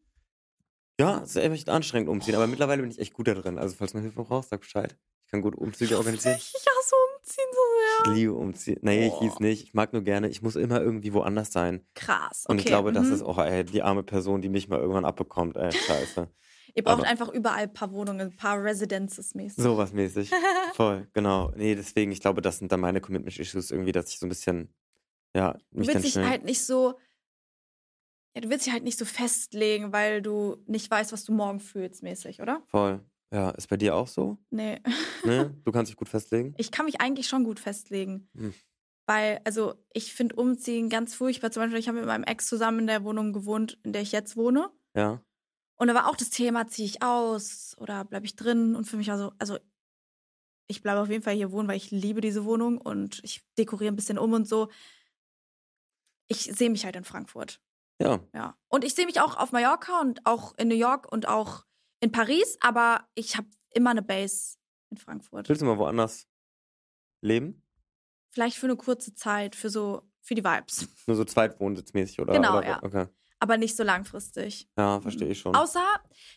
Ja, es ist echt anstrengend umziehen, aber mittlerweile bin ich echt gut da drin. Also falls du Hilfe brauchst, sag Bescheid. Ich kann gut Umzüge organisieren. Ich hasse umziehen so Ich sehr. liebe umziehen. Nee, ich Boah. lieb's nicht. Ich mag nur gerne. Ich muss immer irgendwie woanders sein. Krass. Okay. Und ich glaube, das mhm. ist auch ey, die arme Person, die mich mal irgendwann abbekommt. Ey, scheiße. Ihr braucht aber- einfach überall ein paar Wohnungen, ein paar Residences mäßig. Sowas mäßig. Voll, genau. Nee, deswegen, ich glaube, das sind dann meine Commitment-Issues irgendwie, dass ich so ein bisschen, ja, Du mich dann willst dich halt nicht so. Ja, du willst dich halt nicht so festlegen, weil du nicht weißt, was du morgen fühlst, mäßig, oder? Voll. Ja, ist bei dir auch so? Nee. Ne? Du kannst dich gut festlegen? Ich kann mich eigentlich schon gut festlegen. Hm. Weil, also, ich finde Umziehen ganz furchtbar. Zum Beispiel, ich habe mit meinem Ex zusammen in der Wohnung gewohnt, in der ich jetzt wohne. Ja. Und da war auch das Thema, ziehe ich aus oder bleibe ich drin? Und für mich war so, also ich bleibe auf jeden Fall hier wohnen, weil ich liebe diese Wohnung und ich dekoriere ein bisschen um und so. Ich sehe mich halt in Frankfurt. Ja. Ja. Und ich sehe mich auch auf Mallorca und auch in New York und auch in Paris, aber ich habe immer eine Base in Frankfurt. Willst du mal woanders leben? Vielleicht für eine kurze Zeit, für so, für die Vibes. Nur so zweitwohnsitzmäßig oder? Genau, oder, ja. Okay. Aber nicht so langfristig. Ja, verstehe ich schon. Außer,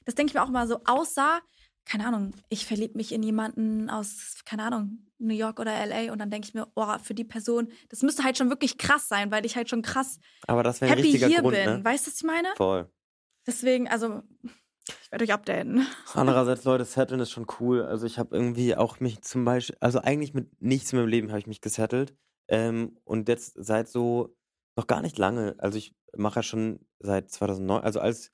das denke ich mir auch immer so, außer, keine Ahnung, ich verliebe mich in jemanden aus, keine Ahnung, New York oder LA und dann denke ich mir, oh, für die Person, das müsste halt schon wirklich krass sein, weil ich halt schon krass Aber das wäre ein happy richtiger hier Grund, bin. ne? Weißt du, was ich meine? Voll. Deswegen, also, ich werde euch updaten. Andererseits, Leute, Setteln ist schon cool. Also ich habe irgendwie auch mich zum Beispiel, also eigentlich mit nichts in meinem Leben habe ich mich gesettelt. Ähm, und jetzt seit so noch gar nicht lange. Also ich mache ja schon seit 2009, also als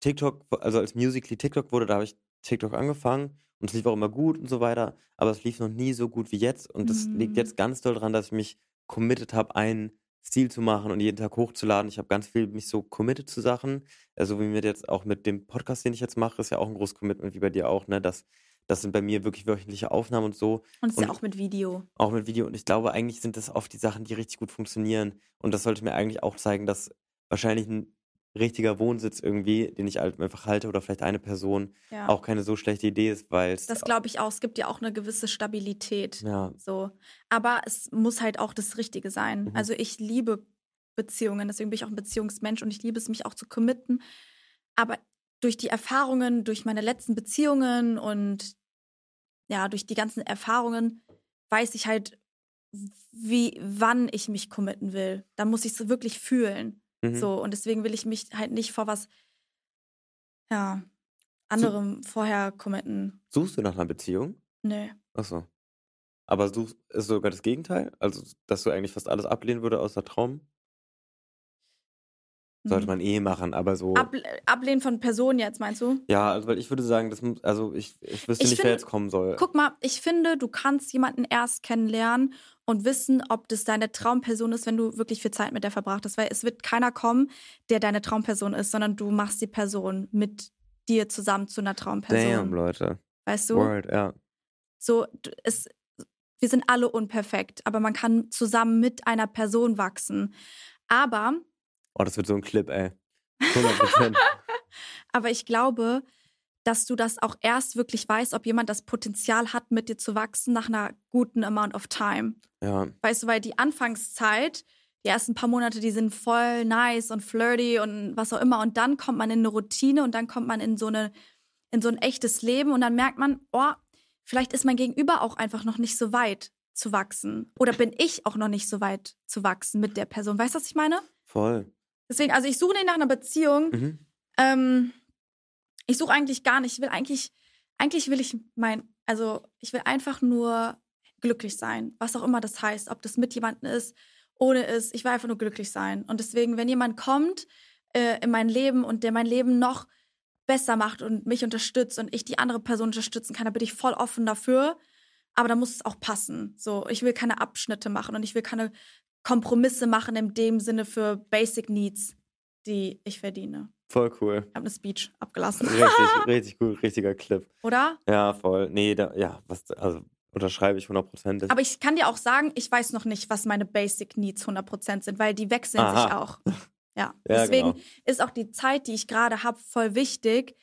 TikTok, also als Musically TikTok wurde, da habe ich TikTok angefangen und es lief auch immer gut und so weiter. Aber es lief noch nie so gut wie jetzt. Und das liegt Mhm. jetzt ganz doll daran, dass ich mich committed habe, einen Stil zu machen und jeden Tag hochzuladen. Ich habe ganz viel mich so committed zu Sachen. Also wie mit jetzt auch mit dem Podcast, den ich jetzt mache, ist ja auch ein großes Commitment, wie bei dir auch, ne? Dass, Das sind bei mir wirklich wöchentliche Aufnahmen und so. Und es ist ja auch mit Video. auch mit Video. Und ich glaube, eigentlich sind das oft die Sachen, die richtig gut funktionieren. Und das sollte mir eigentlich auch zeigen, dass wahrscheinlich ein richtiger Wohnsitz irgendwie, den ich halt einfach halte, oder vielleicht eine Person, Ja. auch keine so schlechte Idee ist, weil es. Das glaube ich auch. Es gibt ja auch eine gewisse Stabilität. Ja, So. Aber es muss halt auch das Richtige sein. Mhm. Also ich liebe Beziehungen, deswegen bin ich auch ein Beziehungsmensch und ich liebe es, mich auch zu committen. Aber durch die Erfahrungen, durch meine letzten Beziehungen und ja, durch die ganzen Erfahrungen weiß ich halt, wie, wann ich mich committen will. Da muss ich es wirklich fühlen. Mhm. So, und deswegen will ich mich halt nicht vor was, ja, anderem vorher committen. Suchst du nach einer Beziehung? Nee. Achso. Aber suchst, ist sogar das Gegenteil? Also, dass du eigentlich fast alles ablehnen würde außer Traum? Sollte Hm. man eh machen, aber so. Able ablehnen von Personen jetzt, meinst du? Ja, also, weil ich würde sagen, das muss, also ich, ich wüsste Ich nicht, wer finde- jetzt kommen soll. Guck mal, ich finde, du kannst jemanden erst kennenlernen und wissen, ob das deine Traumperson ist, wenn du wirklich viel Zeit mit der verbracht hast. Weil es wird keiner kommen, der deine Traumperson ist, sondern du machst die Person mit dir zusammen zu einer Traumperson. Damn, Leute. Weißt du? Word, ja. So, es, wir sind alle unperfekt, aber man kann zusammen mit einer Person wachsen. Aber, Oh, das wird so ein Clip, ey. 100 Prozent. aber ich glaube, dass du das auch erst wirklich weißt, ob jemand das Potenzial hat, mit dir zu wachsen nach einer guten Amount of time. ja. Weißt du, weil die Anfangszeit, die ersten paar Monate, die sind voll nice und flirty und was auch immer. Und dann kommt man in eine Routine und dann kommt man in so eine, in so ein echtes Leben und dann merkt man, oh, vielleicht ist mein Gegenüber auch einfach noch nicht so weit zu wachsen. Oder bin ich auch noch nicht so weit zu wachsen mit der Person. Weißt du, was ich meine? Voll. Deswegen, also ich suche nicht nach einer Beziehung. Mhm. Ähm, ich suche eigentlich gar nicht. Ich will eigentlich, eigentlich will ich mein, also ich will einfach nur glücklich sein, was auch immer das heißt, ob das mit jemandem ist, ohne ist. Ich will einfach nur glücklich sein. Und deswegen, wenn jemand kommt äh, in mein Leben und der mein Leben noch besser macht und mich unterstützt und ich die andere Person unterstützen kann, dann bin ich voll offen dafür. Aber da muss es auch passen. So, ich will keine Abschnitte machen und ich will keine Kompromisse machen in dem Sinne für Basic Needs, die ich verdiene. Voll cool. Ich habe eine Speech abgelassen. Richtig, richtig gut, richtiger Clip. Oder? Ja, voll. Nee, da, ja, was, also unterschreibe ich hundertprozentig. Aber ich kann dir auch sagen, ich weiß noch nicht, was meine Basic Needs 100% sind, weil die wechseln Aha. sich auch. Ja, Ja, deswegen genau. ist auch die Zeit, die ich gerade habe, voll wichtig.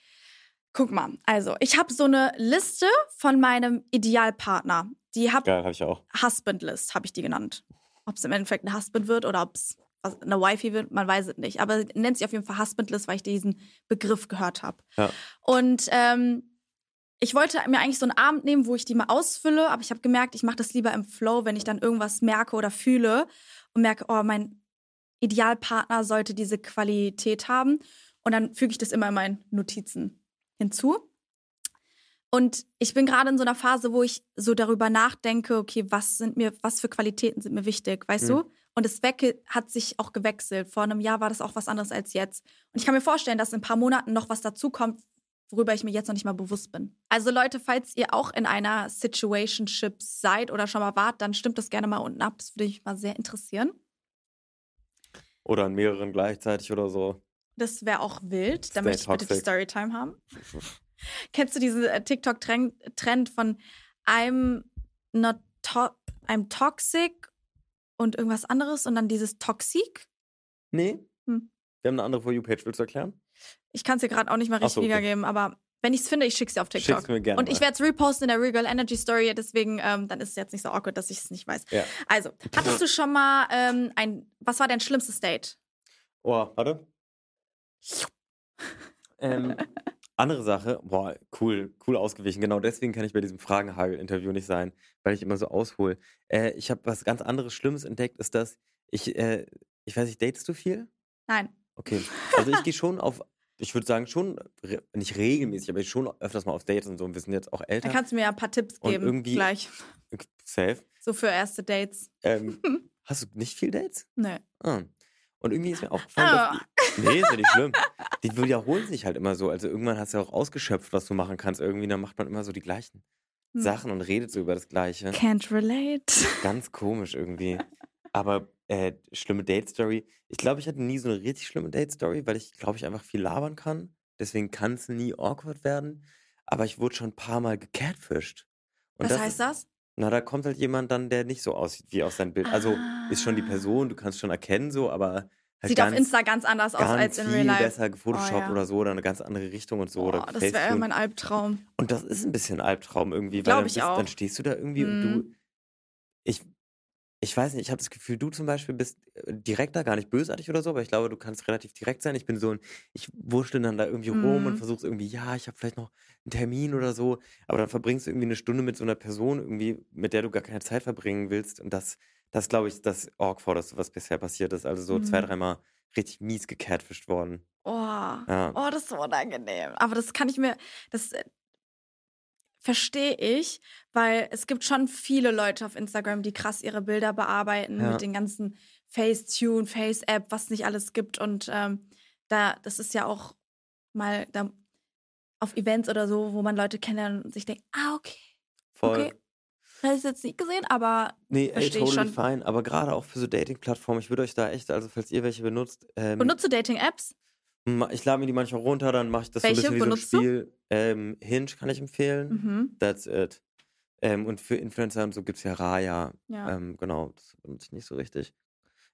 Guck mal, also ich habe so eine Liste von meinem Idealpartner. Die hab habe ich auch. Husband List, habe ich die genannt. Ob es im Endeffekt ein Husband wird oder ob es eine Wifi wird, man weiß es nicht. Aber nennt sich auf jeden Fall Husband List, weil ich diesen Begriff gehört habe. Ja. Und ähm, ich wollte mir eigentlich so einen Abend nehmen, wo ich die mal ausfülle, aber ich habe gemerkt, ich mache das lieber im Flow, wenn ich dann irgendwas merke oder fühle und merke, oh, mein Idealpartner sollte diese Qualität haben. Und dann füge ich das immer in meinen Notizen hinzu. Und ich bin gerade in so einer Phase, wo ich so darüber nachdenke, okay, was sind mir, was für Qualitäten sind mir wichtig, weißt Mhm. du? Und das Wecke hat sich auch gewechselt. Vor einem Jahr war das auch was anderes als jetzt. Und ich kann mir vorstellen, dass in ein paar Monaten noch was dazukommt, worüber ich mir jetzt noch nicht mal bewusst bin. Also Leute, falls ihr auch in einer Situationship seid oder schon mal wart, dann stimmt das gerne mal unten ab. Das würde mich mal sehr interessieren. Oder an mehreren gleichzeitig oder so. Das wäre auch wild. Da Stay möchte ich bitte die. Storytime haben. Kennst du diesen äh, TikTok-Trend Trend von I'm not to I'm toxic und irgendwas anderes und dann dieses Toxik? Nee. Hm. Wir haben eine andere For You-Page. Willst du erklären? Ich kann es dir gerade auch nicht mal richtig so, okay. wiedergeben, aber wenn ich es finde, ich schicke es auf TikTok. Schick's mir gerne und ich werde es reposten in der Real Girl Energy Story, deswegen ähm, dann ist es jetzt nicht so awkward, dass ich es nicht weiß. Ja. Also, hattest du schon mal ähm, ein, was war dein schlimmstes Date? Oh, warte. Ähm, andere Sache, boah, cool, cool ausgewichen. Genau deswegen kann ich bei diesem Fragenhagel-Interview nicht sein, weil ich immer so aushole. Äh, ich habe was ganz anderes Schlimmes entdeckt, ist das, ich, äh, ich weiß nicht, datest du viel? Nein. Okay. Also ich gehe schon auf, ich würde sagen, schon, re nicht regelmäßig, aber ich schon öfters mal auf Dates und so. Und wir sind jetzt auch älter. kannst du mir ja ein paar Tipps Und geben irgendwie- gleich. Safe. So für erste Dates. Ähm, hast du nicht viel Dates? Nö. Ah. Und irgendwie ist mir aufgefallen, Ah. dass die, nee, ist ja nicht schlimm. Die wiederholen sich halt immer so. Also irgendwann hast du ja auch ausgeschöpft, was du machen kannst. Irgendwie, dann macht man immer so die gleichen Hm. Sachen und redet so über das Gleiche. Can't relate. Ganz komisch irgendwie. Aber äh, schlimme Date-Story. Ich glaube, ich hatte nie so eine richtig schlimme Date-Story, weil ich, glaube ich, einfach viel labern kann. Deswegen kann es nie awkward werden. aber ich wurde schon ein paar Mal gecatfished. Und Was das heißt das? Na, da kommt halt jemand dann, der nicht so aussieht wie aus seinem Bild. Also ist schon die Ah. Person, du kannst schon erkennen, so, aber halt Sieht auf ganz, Insta ganz anders aus ganz als in Real Life. besser gefotoshoppt ja. oder so oder eine ganz andere Richtung und so. Boah, oder das wäre ja mein Albtraum. Und das ist ein bisschen Albtraum irgendwie, weil Glaub dann, ich bist, dann stehst du da irgendwie und Mhm. du. Ich, ich weiß nicht, ich habe das Gefühl, du zum Beispiel bist äh, direkter, gar nicht bösartig oder so, aber ich glaube, du kannst relativ direkt sein. Ich bin so ein, ich wurschtel dann da irgendwie rum und Mhm. versuch's irgendwie, ja, ich habe vielleicht noch einen Termin oder so, aber dann verbringst du irgendwie eine Stunde mit so einer Person irgendwie, mit der du gar keine Zeit verbringen willst und das, das glaube ich, das Awkwardeste, was bisher passiert ist. Also so zwei, Mhm. dreimal richtig mies gecatfischt worden. Oh. Ja. oh, das ist so unangenehm. Aber das kann ich mir, das äh, verstehe ich, weil es gibt schon viele Leute auf Instagram, die krass ihre Bilder bearbeiten Ja. mit den ganzen Facetune, Face-App, was nicht alles gibt. Und ähm, da, das ist ja auch mal da auf Events oder so, wo man Leute kennenlernt und sich denkt, ah, okay, Voll. okay. Das hätte ich jetzt nicht gesehen, aber Nee, ey, totally schon. fine. Aber gerade auch für so Dating-Plattformen, ich würde euch da echt, also falls ihr welche benutzt, ähm, benutze Dating-Apps. Ich lade mir die manchmal runter, dann mache ich das Welche so ein bisschen wie so ein Spiel. Ähm, Hinge kann ich empfehlen. Mhm. That's it. Ähm, und für Influencer und so gibt es ja Raya. Ja. Ähm, genau, das benutze ich nicht so richtig.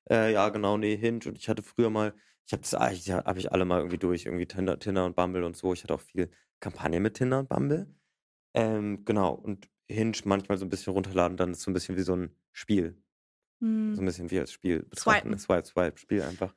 Äh, ja, genau, nee, Hinge. Und ich hatte früher mal, ich habe das eigentlich, habe ich alle mal irgendwie durch, irgendwie Tinder, Tinder und Bumble und so. Ich hatte auch viel Kampagne mit Tinder und Bumble. Ähm, genau, und Hinge manchmal so ein bisschen runterladen, dann ist so ein bisschen wie so ein Spiel. So Hm. ein bisschen wie als Spiel betrachten. Swipen. Swipe, Swipe, Spiel einfach.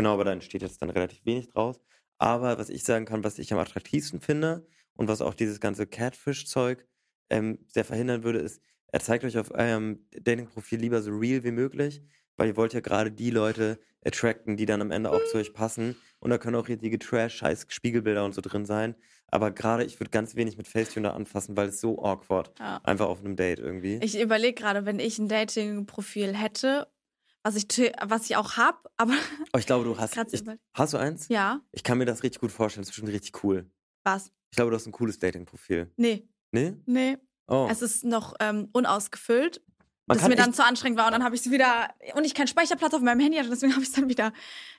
Genau, aber da entsteht jetzt dann relativ wenig draus. Aber was ich sagen kann, was ich am attraktivsten finde und was auch dieses ganze Catfish-Zeug ähm, sehr verhindern würde, ist, er zeigt euch auf eurem Dating-Profil lieber so real wie möglich, weil ihr wollt ja gerade die Leute attracten, die dann am Ende auch zu euch passen. Und da können auch richtige Trash, scheiß Spiegelbilder und so drin sein. Aber gerade, ich würde ganz wenig mit Facetune da anfassen, weil es so awkward. Ja. Einfach auf einem Date irgendwie. Ich überlege gerade, wenn ich ein Dating-Profil hätte, was ich, was ich auch habe, aber Oh, ich glaube, du hast. Ich, hast du eins? ja, Ich kann mir das richtig gut vorstellen. Das ist bestimmt richtig cool. was? Ich glaube, du hast ein cooles Dating-Profil. Nee, Nee? nee. Oh. Es ist noch ähm, unausgefüllt, Man das mir dann zu anstrengend war und dann habe ich es wieder und ich keinen Speicherplatz auf meinem Handy hatte, deswegen habe ich es dann wieder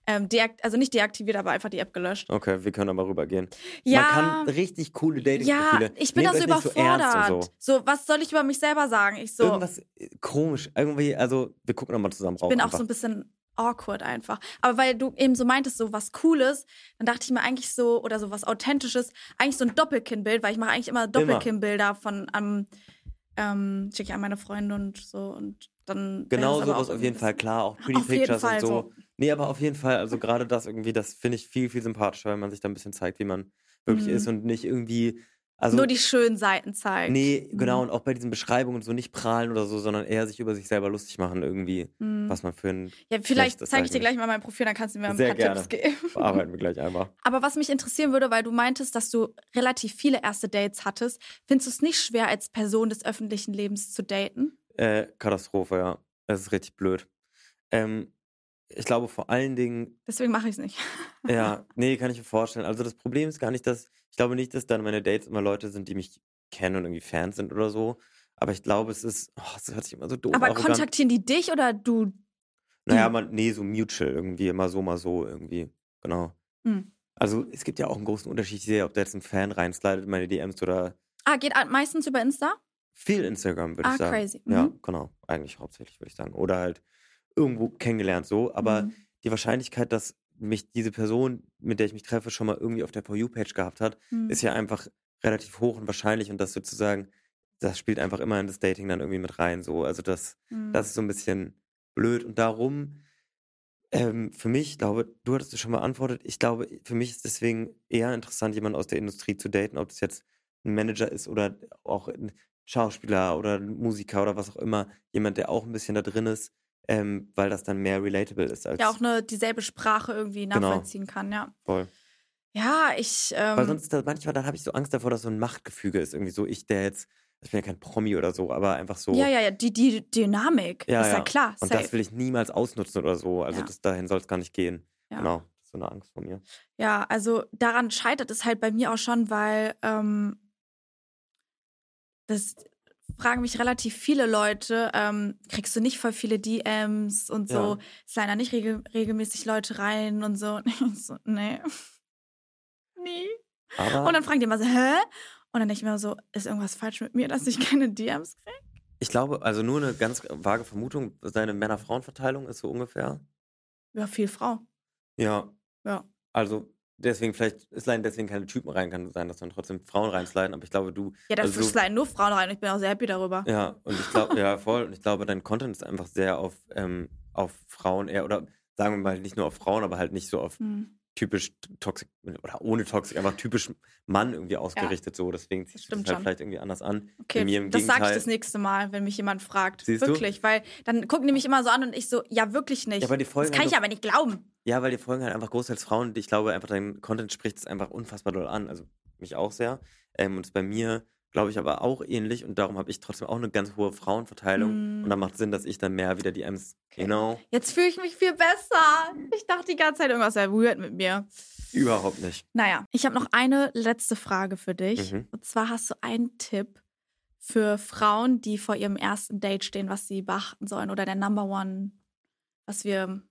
ähm, deakt also nicht deaktiviert, aber einfach die App gelöscht. Okay, wir können aber rübergehen. Ja, Man kann richtig coole ja, Dating-Profile. ich bin Nehmt da so euch nicht so ernst überfordert. so. so. was soll ich über mich selber sagen? Ich so, Irgendwas äh, komisch. Irgendwie, also, wir gucken nochmal zusammen rauf. bin auch einfach. so ein bisschen awkward einfach. Aber weil du eben so meintest, so was Cooles, dann dachte ich mir eigentlich so, oder so was Authentisches, eigentlich so ein Doppelkinn-Bild, weil ich mache eigentlich immer Doppelkinn-Bilder von am ähm, schicke ich an meine Freunde und so und dann. Genau sowas auf jeden Fall, klar, auch Pretty Pictures und so. so. Nee, aber auf jeden Fall, also gerade das irgendwie, das finde ich viel, viel sympathischer, weil man sich da ein bisschen zeigt, wie man wirklich Mhm. ist und nicht irgendwie, also. nur die schönen Seiten zeigt. Nee, genau, Mhm. und auch bei diesen Beschreibungen so nicht prahlen oder so, sondern eher sich über sich selber lustig machen irgendwie, Mhm. was man für ein Ja, vielleicht zeige ich dir gleich mal mein Profil, dann kannst du mir ein Sehr paar gerne. Tipps geben. bearbeiten wir gleich einfach. Aber was mich interessieren würde, weil du meintest, dass du relativ viele erste Dates hattest, findest du es nicht schwer, als Person des öffentlichen Lebens zu daten? Äh, Katastrophe, ja. Das ist richtig blöd. Ähm, ich glaube vor allen Dingen, Deswegen mache ich es nicht. ja, nee, kann ich mir vorstellen. Also das Problem ist gar nicht, dass, ich glaube nicht, dass dann meine Dates immer Leute sind, die mich kennen und irgendwie Fans sind oder so. Aber ich glaube, es ist, oh, es hört sich immer so doof Aber arrogant. kontaktieren die dich oder du? Naja, man, nee, so mutual irgendwie, immer so, mal so irgendwie. Genau. Hm. Also es gibt ja auch einen großen Unterschied, ich sehe, ob da jetzt ein Fan reinslidet in meine DMs oder Ah, geht an- meistens über Insta? viel Instagram, würde Ah, ich sagen. crazy. Ja, Mhm. genau. Eigentlich hauptsächlich, würde ich sagen. Oder halt irgendwo kennengelernt so. Aber Mhm. die Wahrscheinlichkeit, dass mich diese Person, mit der ich mich treffe, schon mal irgendwie auf der For You-Page gehabt hat, Mhm. ist ja einfach relativ hoch und wahrscheinlich. Und das sozusagen, das spielt einfach immer in das Dating dann irgendwie mit rein. So. Also das, Mhm. das ist so ein bisschen blöd. Und darum, ähm, für mich, glaube, du hattest es schon beantwortet, ich glaube, für mich ist deswegen eher interessant, jemanden aus der Industrie zu daten, ob das jetzt ein Manager ist oder auch ein Schauspieler oder ein Musiker oder was auch immer, jemand, der auch ein bisschen da drin ist, ähm, weil das dann mehr relatable ist als ja auch eine dieselbe Sprache irgendwie Genau. nachvollziehen kann, ja. voll. Ja, ich. Ähm, Weil sonst ist das manchmal, dann habe ich so Angst davor, dass so ein Machtgefüge ist, irgendwie so, ich, der jetzt, ich bin ja kein Promi oder so, aber einfach so. ja, ja, ja, die, die Dynamik Ja, ist ja, ja. klar. Und safe. das will ich niemals ausnutzen oder so. Also Ja. das, dahin soll es gar nicht gehen. Ja. Genau. Das ist so eine Angst von mir. Ja, also daran scheitert es halt bei mir auch schon, weil ähm, das fragen mich relativ viele Leute, ähm, kriegst du nicht voll viele DMs und so, Ja. sliden da nicht regel regelmäßig Leute rein und so. So, nee. Nie. Aber Und dann fragen die immer so, hä? Und dann denke ich mir so, ist irgendwas falsch mit mir, dass ich keine DMs kriege? Ich glaube, also nur eine ganz vage Vermutung, seine Männer-Frauen-Verteilung ist so ungefähr. Ja, viel Frau. Ja. Ja. Also deswegen, vielleicht sliden deswegen keine Typen rein, kann sein, dass dann trotzdem Frauen reinsliden, aber ich glaube, du. Ja, da also, sliden nur Frauen rein. Ich bin auch sehr happy darüber. Ja, und ich glaube, ja, voll. Und ich glaube, dein Content ist einfach sehr auf, ähm, auf Frauen eher, oder sagen wir mal nicht nur auf Frauen, aber halt nicht so auf Hm. Typisch toxisch oder ohne toxisch, einfach typisch Mann irgendwie ausgerichtet so. Deswegen zieht sich halt schon. vielleicht irgendwie anders an. Okay, mir im das sage ich das nächste Mal, wenn mich jemand fragt. Siehst du? wirklich, weil dann gucken die mich immer so an und ich so, ja, wirklich nicht. Ja, aber die das kann ich halt aber nicht glauben. Ja, weil die folgen halt einfach großteils Frauen. und Ich glaube einfach, dein Content spricht es einfach unfassbar doll an. Also mich auch sehr. Ähm, und bei mir, glaube ich, aber auch ähnlich. Und darum habe ich trotzdem auch eine ganz hohe Frauenverteilung. Mm. Und dann macht Sinn, dass ich dann mehr wieder die Ms, genau, Jetzt fühle ich mich viel besser. Ich dachte die ganze Zeit, irgendwas wäre weird mit mir. überhaupt nicht. Naja, ich habe noch eine letzte Frage für dich. Mhm. Und zwar hast du einen Tipp für Frauen, die vor ihrem ersten Date stehen, was sie beachten sollen oder der Number One, was wir,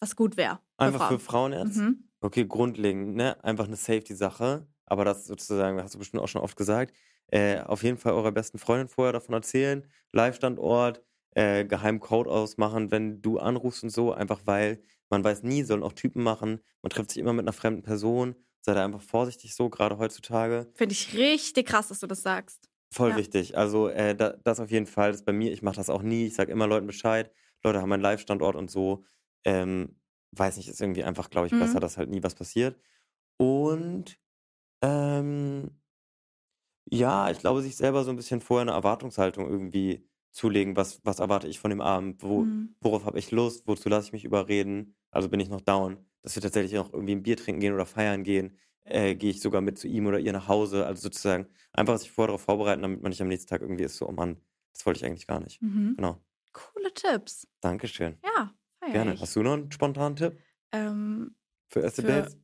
was gut wäre. Einfach für Frauen jetzt? Mhm. Okay, grundlegend, ne? Einfach eine Safety-Sache. Aber das sozusagen, hast du bestimmt auch schon oft gesagt. Äh, auf jeden Fall eurer besten Freundin vorher davon erzählen. Live-Standort, äh, geheimen Code ausmachen, wenn du anrufst und so. Einfach weil man weiß nie, sollen auch Typen machen. Man trifft sich immer mit einer fremden Person. Sei da einfach vorsichtig so, gerade heutzutage. Finde ich richtig krass, dass du das sagst. Voll Ja. wichtig. Also äh, da, das auf jeden Fall. Das ist bei mir, ich mache das auch nie. Ich sage immer Leuten Bescheid. Leute haben einen Live-Standort und so. Ähm, weiß nicht, ist irgendwie einfach, glaube ich, Mhm. besser, dass halt nie was passiert. Und ähm, ja, ich glaube, sich selber so ein bisschen vorher eine Erwartungshaltung irgendwie zulegen. Was, was erwarte ich von dem Abend? Wo, Mhm. Worauf habe ich Lust? Wozu lasse ich mich überreden? Also bin ich noch down, dass wir tatsächlich noch irgendwie ein Bier trinken gehen oder feiern gehen. Äh, Gehe ich sogar mit zu ihm oder ihr nach Hause? Also sozusagen einfach sich vorher darauf vorbereiten, damit man nicht am nächsten Tag irgendwie ist so, oh Mann, das wollte ich eigentlich gar nicht. Mhm. Genau. Coole Tipps. Dankeschön. Ja, feier Gerne. Hast du noch einen spontanen Tipp Ähm, für erste Für- Dates?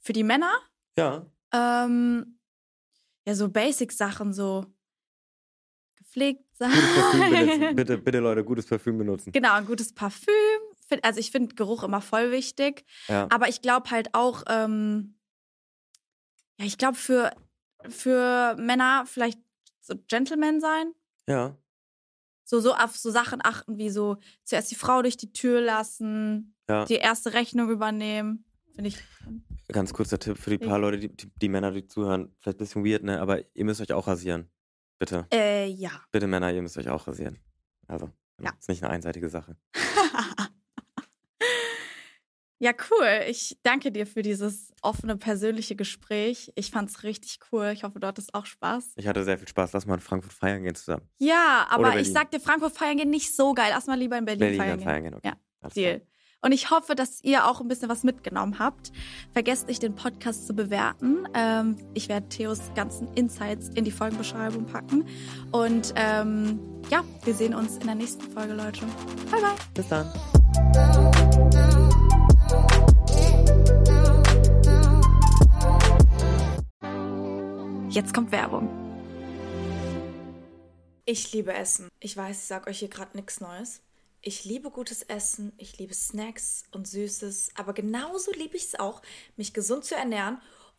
für die Männer? Ja. Ähm, ja, so Basic-Sachen, so gepflegt sein. Bitte, bitte Leute, gutes Parfüm benutzen. Genau, ein gutes Parfüm. Also ich finde Geruch immer voll wichtig. Ja. Aber ich glaube halt auch, ähm, ja, ich glaube für, für Männer vielleicht so Gentleman sein. Ja. So, so auf so Sachen achten wie so zuerst die Frau durch die Tür lassen, Ja. die erste Rechnung übernehmen. Finde ich. Ganz kurzer Tipp für die paar. Leute, die, die, die Männer, die zuhören. Vielleicht ein bisschen weird, ne? Aber ihr müsst euch auch rasieren. Bitte. Äh, ja. Bitte Männer, ihr müsst euch auch rasieren. Also, Ja. ist nicht eine einseitige Sache. ja, cool. Ich danke dir für dieses offene, persönliche Gespräch. Ich fand's richtig cool. Ich hoffe, du hattest auch Spaß. Ich hatte sehr viel Spaß. Lass mal in Frankfurt feiern gehen zusammen. Ja, aber ich sag dir, Frankfurt feiern gehen nicht so geil. Erstmal lieber in Berlin, Berlin feiern gehen. feiern gehen. Okay. Ja, Alles Deal. klar. Und ich hoffe, dass ihr auch ein bisschen was mitgenommen habt. Vergesst nicht, den Podcast zu bewerten. Ähm, ich werde Theos ganzen Insights in die Folgenbeschreibung packen. Und ähm, ja, wir sehen uns in der nächsten Folge, Leute. Bye, bye. Bis dann. Jetzt kommt Werbung. Ich liebe Essen. Ich weiß, ich sag euch hier gerade nichts Neues. Ich liebe gutes Essen, ich liebe Snacks und Süßes, aber genauso liebe ich es auch, mich gesund zu ernähren